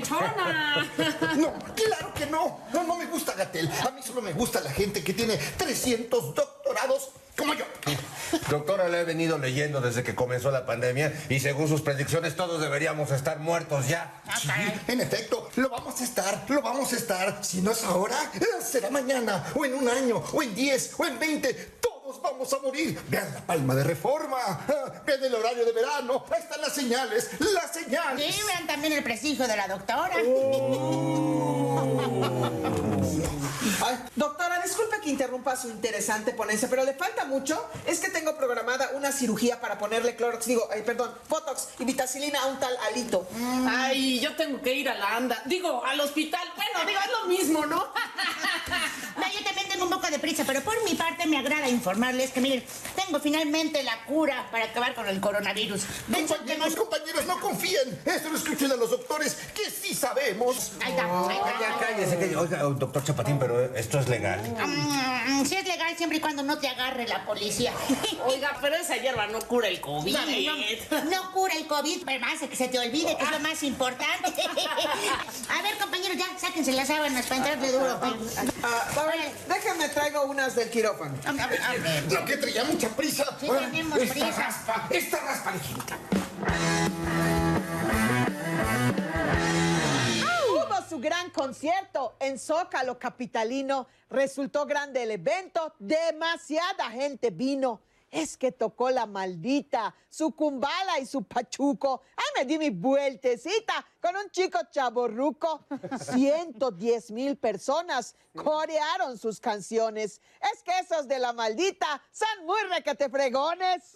No, claro que no. No, no me gusta Gatel. A mí solo me gusta la gente que tiene 300 doctorados como yo. Doctora, le he venido leyendo desde que comenzó la pandemia y según sus predicciones todos deberíamos estar muertos ya. Sí, en efecto, lo vamos a estar, lo vamos a estar. Si no es ahora, será mañana, o en un año, o en 10, o en 20. Todos vamos a morir. Vean la palma de reforma. Ah, Vean el horario de verano. Ahí están las señales, las señales. Sí, vean también el prestigio de la doctora. Ay, doctora, disculpe que interrumpa su interesante ponencia, pero le falta mucho. Es que tengo programada una cirugía para ponerle clorox, digo, ay, perdón, botox y vitacilina a un tal Alito. Ay, yo tengo que ir a la anda. Digo, al hospital. Bueno, digo, es lo mismo, ¿no? No, yo también tengo un poco de prisa, pero por mi parte me agrada informarles que, miren, tengo finalmente la cura para acabar con el coronavirus. De hecho, Compañeros, compañeros, no confíen. Esto lo escuchen a los doctores, que sí sabemos. Ahí está, ahí está. Ya cállese, cállese. Oiga, doctor Chapatín, pero esto es legal. Mm, sí es legal siempre y cuando no te agarre la policía. Oiga, pero esa hierba no cura el COVID. No, no cura el COVID, pero hace que se te olvide que es lo más importante. A ver, compañeros, ya sáquense las sábanas para entrarle duro. Ah, a ver, déjenme traigo unas del quirófano. Lo que traía mucha prisa. Sí, tenemos esta prisa. raspa, esta raspa ligerita. Hubo gran concierto en Zócalo Capitalino. Resultó grande el evento. Demasiada gente vino. Es que tocó la maldita, su cumbala y su pachuco. Ay, me di mi vueltecita con un chico chaborruco. 110 mil personas corearon sus canciones. Es que esos de la maldita son muy requete fregones.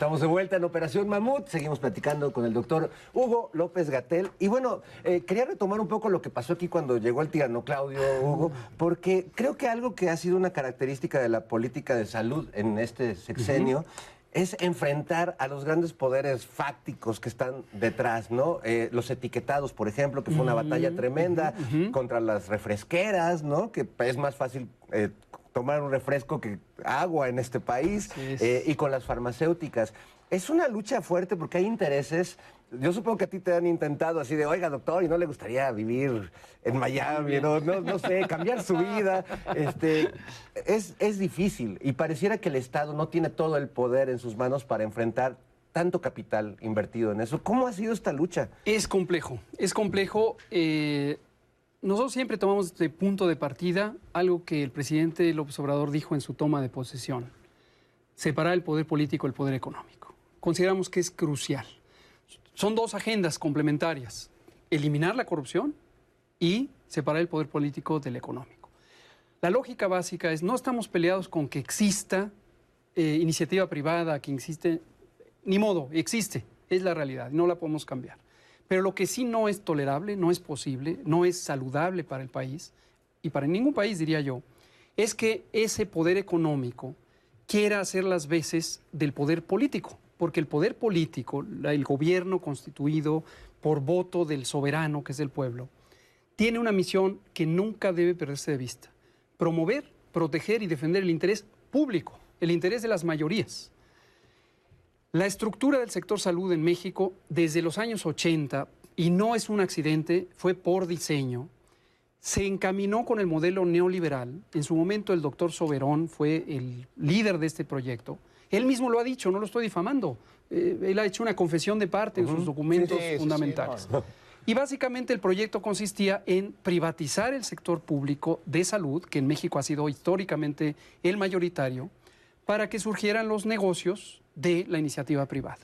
Estamos de vuelta en Operación Mamut. Seguimos platicando con el doctor Hugo López Gatel. Y bueno, eh, quería retomar un poco lo que pasó aquí cuando llegó el tirano Claudio Hugo, porque creo que algo que ha sido una característica de la política de salud en este sexenio. Es enfrentar a los grandes poderes fácticos que están detrás, ¿no? Eh, los etiquetados, por ejemplo, que fue una batalla tremenda contra las refresqueras, ¿no? Que es más fácil eh, tomar un refresco que agua en este país eh, y con las farmacéuticas. Es una lucha fuerte porque hay intereses. Yo supongo que a ti te han intentado así de, oiga, doctor, y no le gustaría vivir en Miami, no, no, no sé, cambiar su vida. Este, es, es difícil y pareciera que el Estado no tiene todo el poder en sus manos para enfrentar tanto capital invertido en eso. ¿Cómo ha sido esta lucha? Es complejo, es complejo. eh, nosotros siempre tomamos de punto de partida algo que el presidente López Obrador dijo en su toma de posesión, separar el poder político del poder económico. Consideramos que es crucial. Son dos agendas complementarias, eliminar la corrupción y separar el poder político del económico. La lógica básica es, no estamos peleados con que exista eh, iniciativa privada, que existe, ni modo, existe, es la realidad, no la podemos cambiar. Pero lo que sí no es tolerable, no es posible, no es saludable para el país, y para ningún país diría yo, es que ese poder económico quiera hacer las veces del poder político, porque el poder político, el gobierno constituido por voto del soberano, que es el pueblo, tiene una misión que nunca debe perderse de vista. Promover, proteger y defender el interés público, el interés de las mayorías. La estructura del sector salud en México desde los años 80, y no es un accidente, fue por diseño, se encaminó con el modelo neoliberal. En su momento el doctor Soberón fue el líder de este proyecto. Él mismo lo ha dicho, no lo estoy difamando. Eh, él ha hecho una confesión de parte en sus documentos Sí, sí, sí, fundamentales. no. Y básicamente el proyecto consistía en privatizar el sector público de salud, que en México ha sido históricamente el mayoritario, para que surgieran los negocios de la iniciativa privada.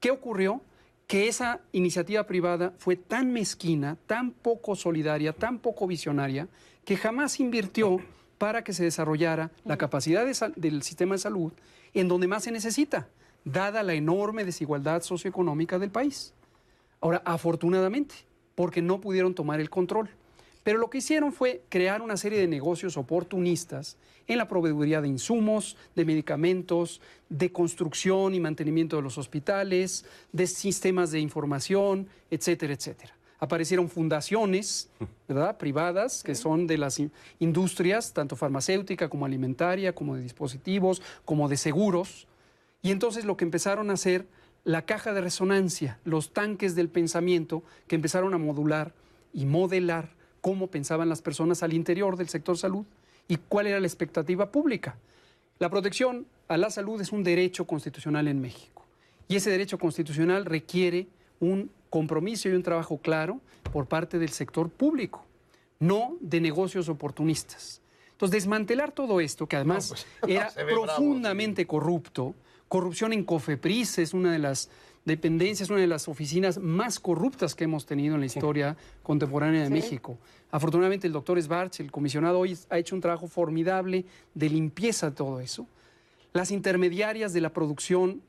¿Qué ocurrió? Que esa iniciativa privada fue tan mezquina, tan poco solidaria, tan poco visionaria, que jamás invirtió para que se desarrollara la capacidad de del sistema de salud en donde más se necesita, dada la enorme desigualdad socioeconómica del país. Ahora, afortunadamente, porque no pudieron tomar el control. Pero lo que hicieron fue crear una serie de negocios oportunistas en la proveeduría de insumos, de medicamentos, de construcción y mantenimiento de los hospitales, de sistemas de información, etcétera, etcétera. Aparecieron fundaciones, ¿verdad?, privadas, que son de las in- industrias, tanto farmacéutica como alimentaria, como de dispositivos, como de seguros. Y entonces lo que empezaron a hacer, la caja de resonancia, los tanques del pensamiento, que empezaron a modular y modelar cómo pensaban las personas al interior del sector salud y cuál era la expectativa pública. La protección a la salud es un derecho constitucional en México y ese derecho constitucional requiere un compromiso y un trabajo claro por parte del sector público, no de negocios oportunistas. Entonces, desmantelar todo esto, que además pues, era bravo, profundamente corrupto, corrupción en Cofepris es una de las dependencias, una de las oficinas más corruptas que hemos tenido en la historia contemporánea de Sí. México. Afortunadamente el doctor Sbarch, el comisionado hoy, ha hecho un trabajo formidable de limpieza de todo eso. Las intermediarias de la producción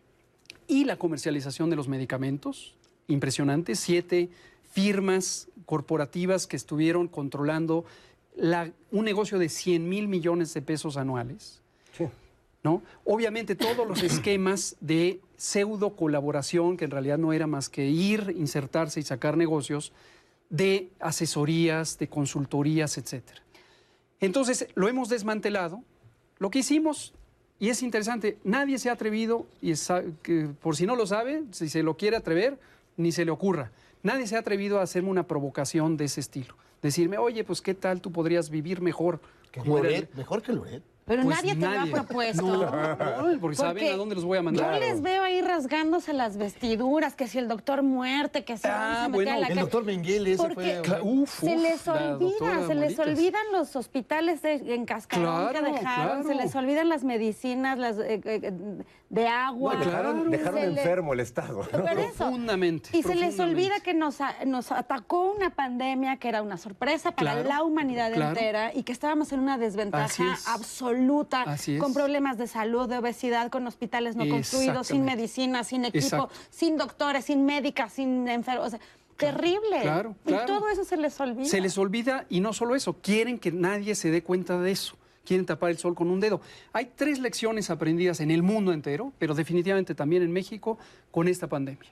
y la comercialización de los medicamentos, impresionante, siete firmas corporativas que estuvieron controlando la- un negocio de 100 mil millones de pesos anuales. ¿no? Obviamente todos los esquemas de pseudo colaboración, que en realidad no era más que ir, insertarse y sacar negocios, de asesorías, de consultorías, etcétera. Entonces, lo hemos desmantelado. Lo que hicimos, y es interesante, nadie se ha atrevido, y es- que por si no lo sabe, si se lo quiere atrever, ni se le ocurra. Nadie se ha atrevido a hacerme una provocación de ese estilo. Decirme, oye, pues qué tal tú podrías vivir mejor. el- Loret, mejor que Loret. Pero Pues nadie te lo ha propuesto. No, no, porque saben a dónde los voy a mandar. Yo les veo ahí rasgándose las vestiduras, que si el doctor muerte, que si vamos a meter bueno, a la el doctor Mengele, ese Porque fue- uf, se les olvida, se les olvidan los hospitales de- en Cascarón que Claro, dejaron, se les olvidan las medicinas las, eh, eh, de agua. No, dejaron dejaron le- enfermo el Estado. ¿no? Por eso. Profundamente. Y se les olvida que nos, nos atacó una pandemia que era una sorpresa para Claro, la humanidad claro. entera y que estábamos en una Así desventaja es. absoluta, Así es. con problemas de salud, de obesidad, con hospitales no construidos, sin medicina, sin equipo, Exacto. sin doctores, sin médicas, sin enfermos. o sea, terrible. claro, Y todo eso se les olvida. Se les olvida y no solo eso, quieren que nadie se dé cuenta de eso. Quieren tapar el sol con un dedo. Hay tres lecciones aprendidas en el mundo entero, pero definitivamente también en México, con esta pandemia.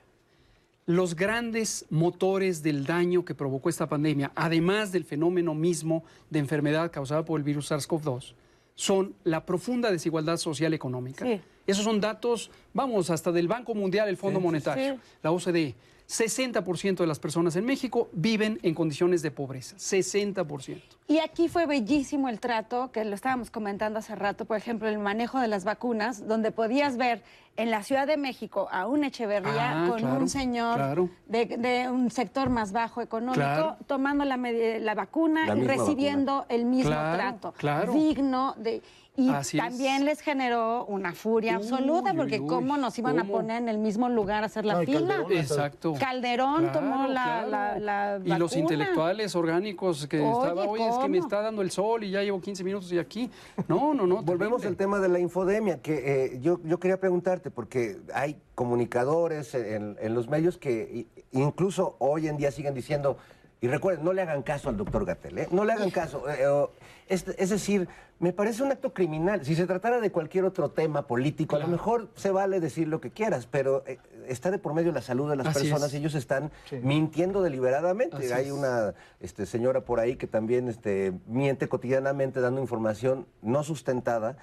Los grandes motores del daño que provocó esta pandemia, además del fenómeno mismo de enfermedad causada por el virus SARS-CoV-2, son la profunda desigualdad social económica. Sí. Esos son datos, vamos, hasta del Banco Mundial, el Fondo sí, Monetario, sí. la OCDE. 60% de las personas en México viven en condiciones de pobreza. 60%. Y aquí fue bellísimo el trato, que lo estábamos comentando hace rato, por ejemplo, el manejo de las vacunas, donde podías ver en la Ciudad de México a un Echeverría Ah, con claro, un señor claro. de, de un sector más bajo económico Claro. tomando la, la vacuna La y recibiendo el mismo Claro, trato. claro. Digno de... Y Así es. también les generó una furia absoluta, Uy, porque uy, cómo nos iban ¿cómo? a poner en el mismo lugar a hacer la fila. Calderón, Exacto. Calderón Claro, tomó la, claro. la, la Y los intelectuales orgánicos que Oye, estaba, oye, es que me está dando el sol y ya llevo 15 minutos y aquí. No, no, no. Volvemos al tema de la infodemia, que eh, yo, yo quería preguntarte, porque hay comunicadores en, en los medios que incluso hoy en día siguen diciendo, y recuerden, no le hagan caso al doctor Gatel, ¿eh? no le hagan caso. eh, o- es, es decir, me parece un acto criminal. Si se tratara de cualquier otro tema político, a lo mejor se vale decir lo que quieras, pero eh, está de por medio la salud de las Así personas es. y ellos están mintiendo deliberadamente. Así Hay es. una este, señora por ahí que también este, miente cotidianamente dando información no sustentada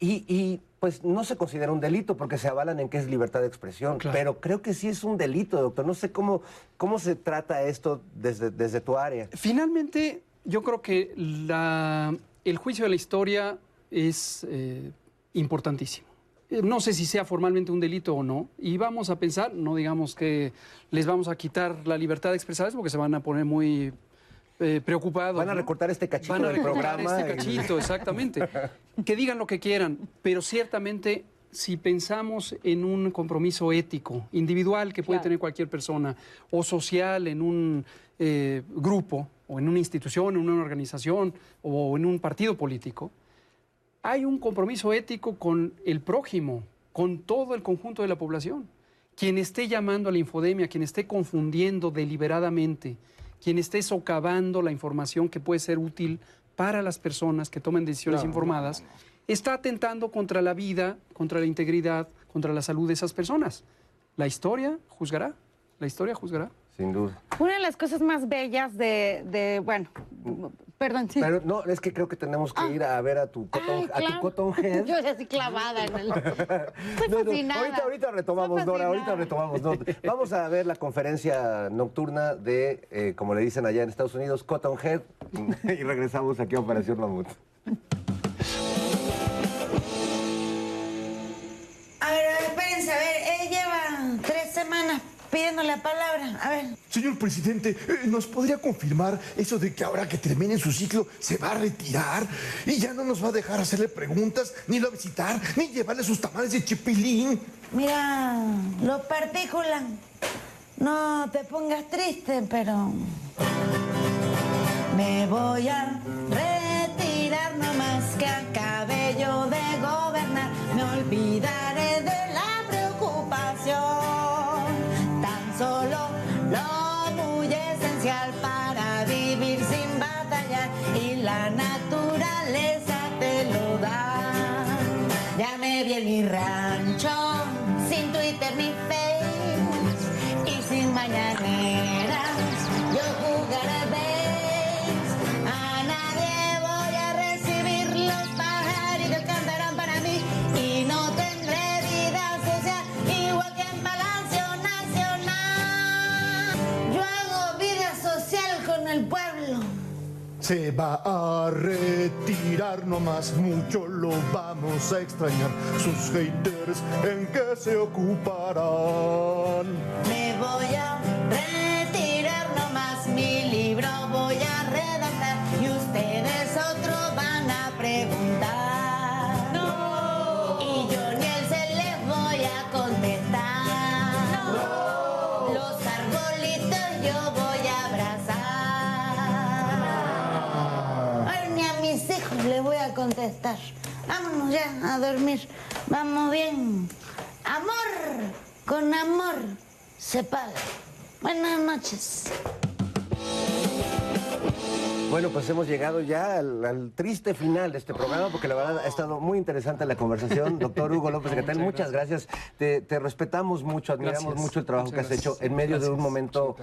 y, y, pues no se considera un delito porque se avalan en que es libertad de expresión, pero creo que sí es un delito, doctor. No sé cómo, cómo se trata esto desde, desde tu área. Finalmente, yo creo que la- el juicio de la historia es eh, importantísimo. Eh, No sé si sea formalmente un delito o no, y vamos a pensar, no digamos que les vamos a quitar la libertad de expresarse porque se van a poner muy eh, preocupados. Van a ¿no? recortar este cachito Van a del programa este y- cachito, exactamente. que digan lo que quieran, pero ciertamente si pensamos en un compromiso ético, individual que puede Claro. tener cualquier persona, o social en un eh, grupo, o en una institución, en una organización, o en un partido político, hay un compromiso ético con el prójimo, con todo el conjunto de la población. Quien esté llamando a la infodemia, quien esté confundiendo deliberadamente, quien esté socavando la información que puede ser útil para las personas que tomen decisiones informadas, está atentando contra la vida, contra la integridad, contra la salud de esas personas. La historia juzgará, la historia juzgará. Sin duda. Una de las cosas más bellas de, de bueno, perdón, sí. Pero no, es que creo que tenemos que ir a ver a tu cotton, Ay, a tu cotton head. Yo así clavada en el... Estoy No, ahorita, ahorita retomamos, Estoy Dora, ahorita retomamos. no. Vamos a ver la conferencia nocturna de, eh, como le dicen allá en Estados Unidos, Cotton Head, y regresamos aquí a Operación Mamut. A ver, a ver, espérense, a ver, él lleva tres semanas pidiendo la palabra. A ver. Señor presidente, eh, ¿nos podría confirmar eso de que ahora que termine su ciclo se va a retirar y ya no nos va a dejar hacerle preguntas, ni a visitar, ni llevarle sus tamales de chipilín? Mira, lo particular. No te pongas triste, pero. Me voy a retirar nomás que acabe yo de gobernar. Me olvidaré me Se va a retirar nomás, mucho lo vamos a extrañar. Sus haters, ¿en qué se ocuparán? Me voy a se paga. Buenas noches. Bueno, pues hemos llegado ya al, al triste final de este programa, porque la verdad ha estado muy interesante la conversación. Doctor Hugo López Gatel, muchas gracias. Te, te respetamos mucho, admiramos Gracias. mucho el trabajo Muchas que has hecho en medio de un momento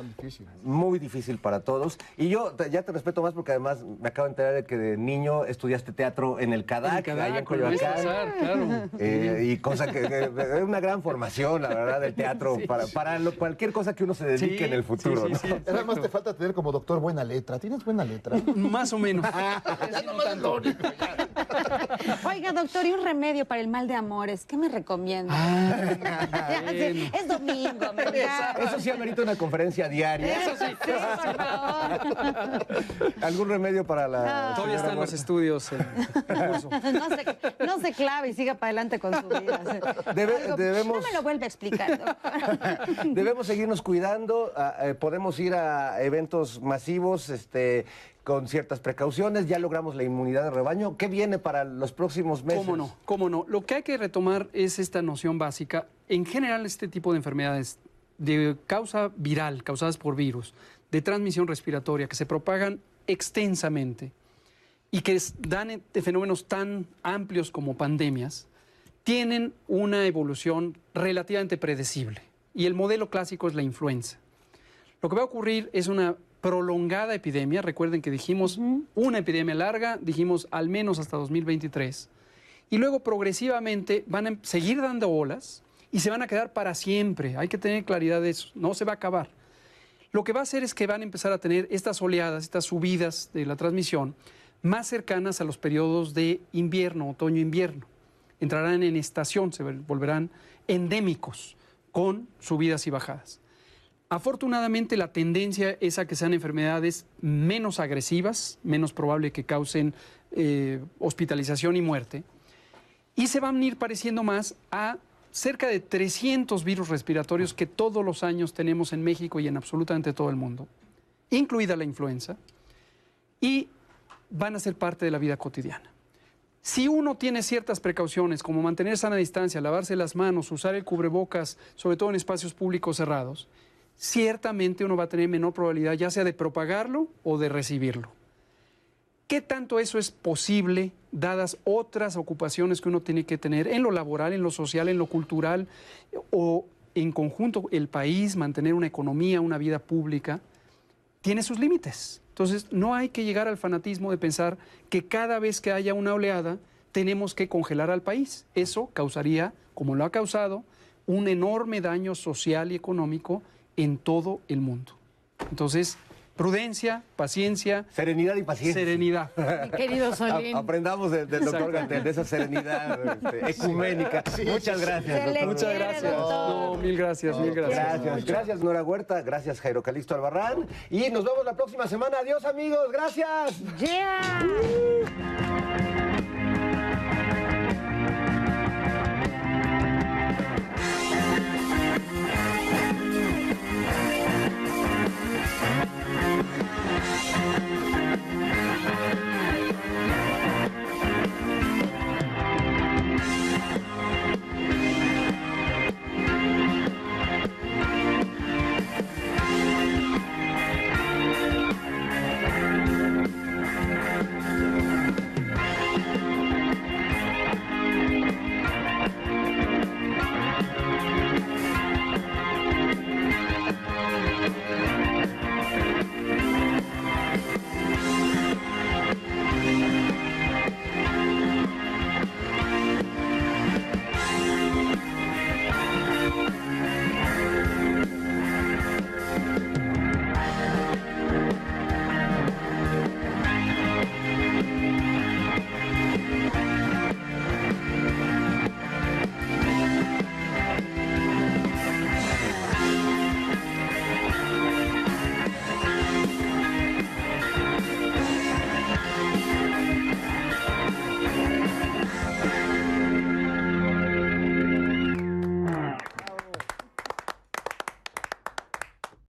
muy difícil para todos. Y yo te- ya te respeto más porque además me acabo de enterar de que de niño estudiaste teatro en el CADAC, el CADAC, allá en Coyoacán. Claro. Eh, y cosa que es una gran formación, la verdad, del teatro, Sí, para, sí. para lo- cualquier cosa que uno se dedique Sí, en el futuro. ¿no? Nada más te falta tener como doctor buena letra. ¿Tienes buena letra? Más o menos. Oiga, doctor, y un remedio para el mal de amores, ¿qué me recomienda? Ah, es domingo, me. Eso sí amerita una conferencia diaria. Eso sí, sí, por favor. ¿Algún remedio para la Todavía señora están los estudios en curso. No se, no se clave y siga para adelante con su vida. Debe- Algo- debemos- No me lo vuelve a explicar. doctor. Debemos seguirnos cuidando, ah, eh, podemos ir a eventos masivos este, con ciertas precauciones, ya logramos la inmunidad de rebaño. ¿Qué viene para los próximos meses? ¿Cómo no? ¿Cómo no? Lo que hay que retomar es esta noción básica. En general, este tipo de enfermedades de causa viral, causadas por virus, de transmisión respiratoria, que se propagan extensamente y que dan en- de fenómenos tan amplios como pandemias, tienen una evolución relativamente predecible. Y el modelo clásico es la influenza. Lo que va a ocurrir es una prolongada epidemia. Recuerden que dijimos una epidemia larga, dijimos al menos hasta 2023. Y luego progresivamente van a em- seguir dando olas y se van a quedar para siempre. Hay que tener claridad de eso. No se va a acabar. Lo que va a hacer es que van a empezar a tener estas oleadas, estas subidas de la transmisión más cercanas a los periodos de invierno, otoño-invierno. Entrarán en estación, se vol- volverán endémicos con subidas y bajadas. Afortunadamente la tendencia es a que sean enfermedades menos agresivas, menos probable que causen eh, hospitalización y muerte, y se van a ir pareciendo más a cerca de 300 virus respiratorios que todos los años tenemos en México y en absolutamente todo el mundo, incluida la influenza, y van a ser parte de la vida cotidiana. Si uno tiene ciertas precauciones, como mantener sana distancia, lavarse las manos, usar el cubrebocas, sobre todo en espacios públicos cerrados, ciertamente uno va a tener menor probabilidad ya sea de propagarlo o de recibirlo. ¿Qué tanto eso es posible dadas otras ocupaciones que uno tiene que tener en lo laboral, en lo social, en lo cultural o en conjunto el país, mantener una economía, una vida pública? Tiene sus límites. Entonces, no hay que llegar al fanatismo de pensar que cada vez que haya una oleada tenemos que congelar al país. Eso causaría, como lo ha causado, un enorme daño social y económico en todo el mundo. Entonces, prudencia, paciencia. Serenidad y paciencia. Serenidad. Mi querido Solín. A- Aprendamos de- del doctor Exacto. Gantel, de esa serenidad este, ecuménica. Muchas gracias, Se le doctor. Muchas gracias. doctor. No, mil gracias, mil gracias. Gracias, gracias Nora Huerta, gracias Jairo Calixto Albarrán y nos vemos la próxima semana. Adiós amigos, gracias. Yeah.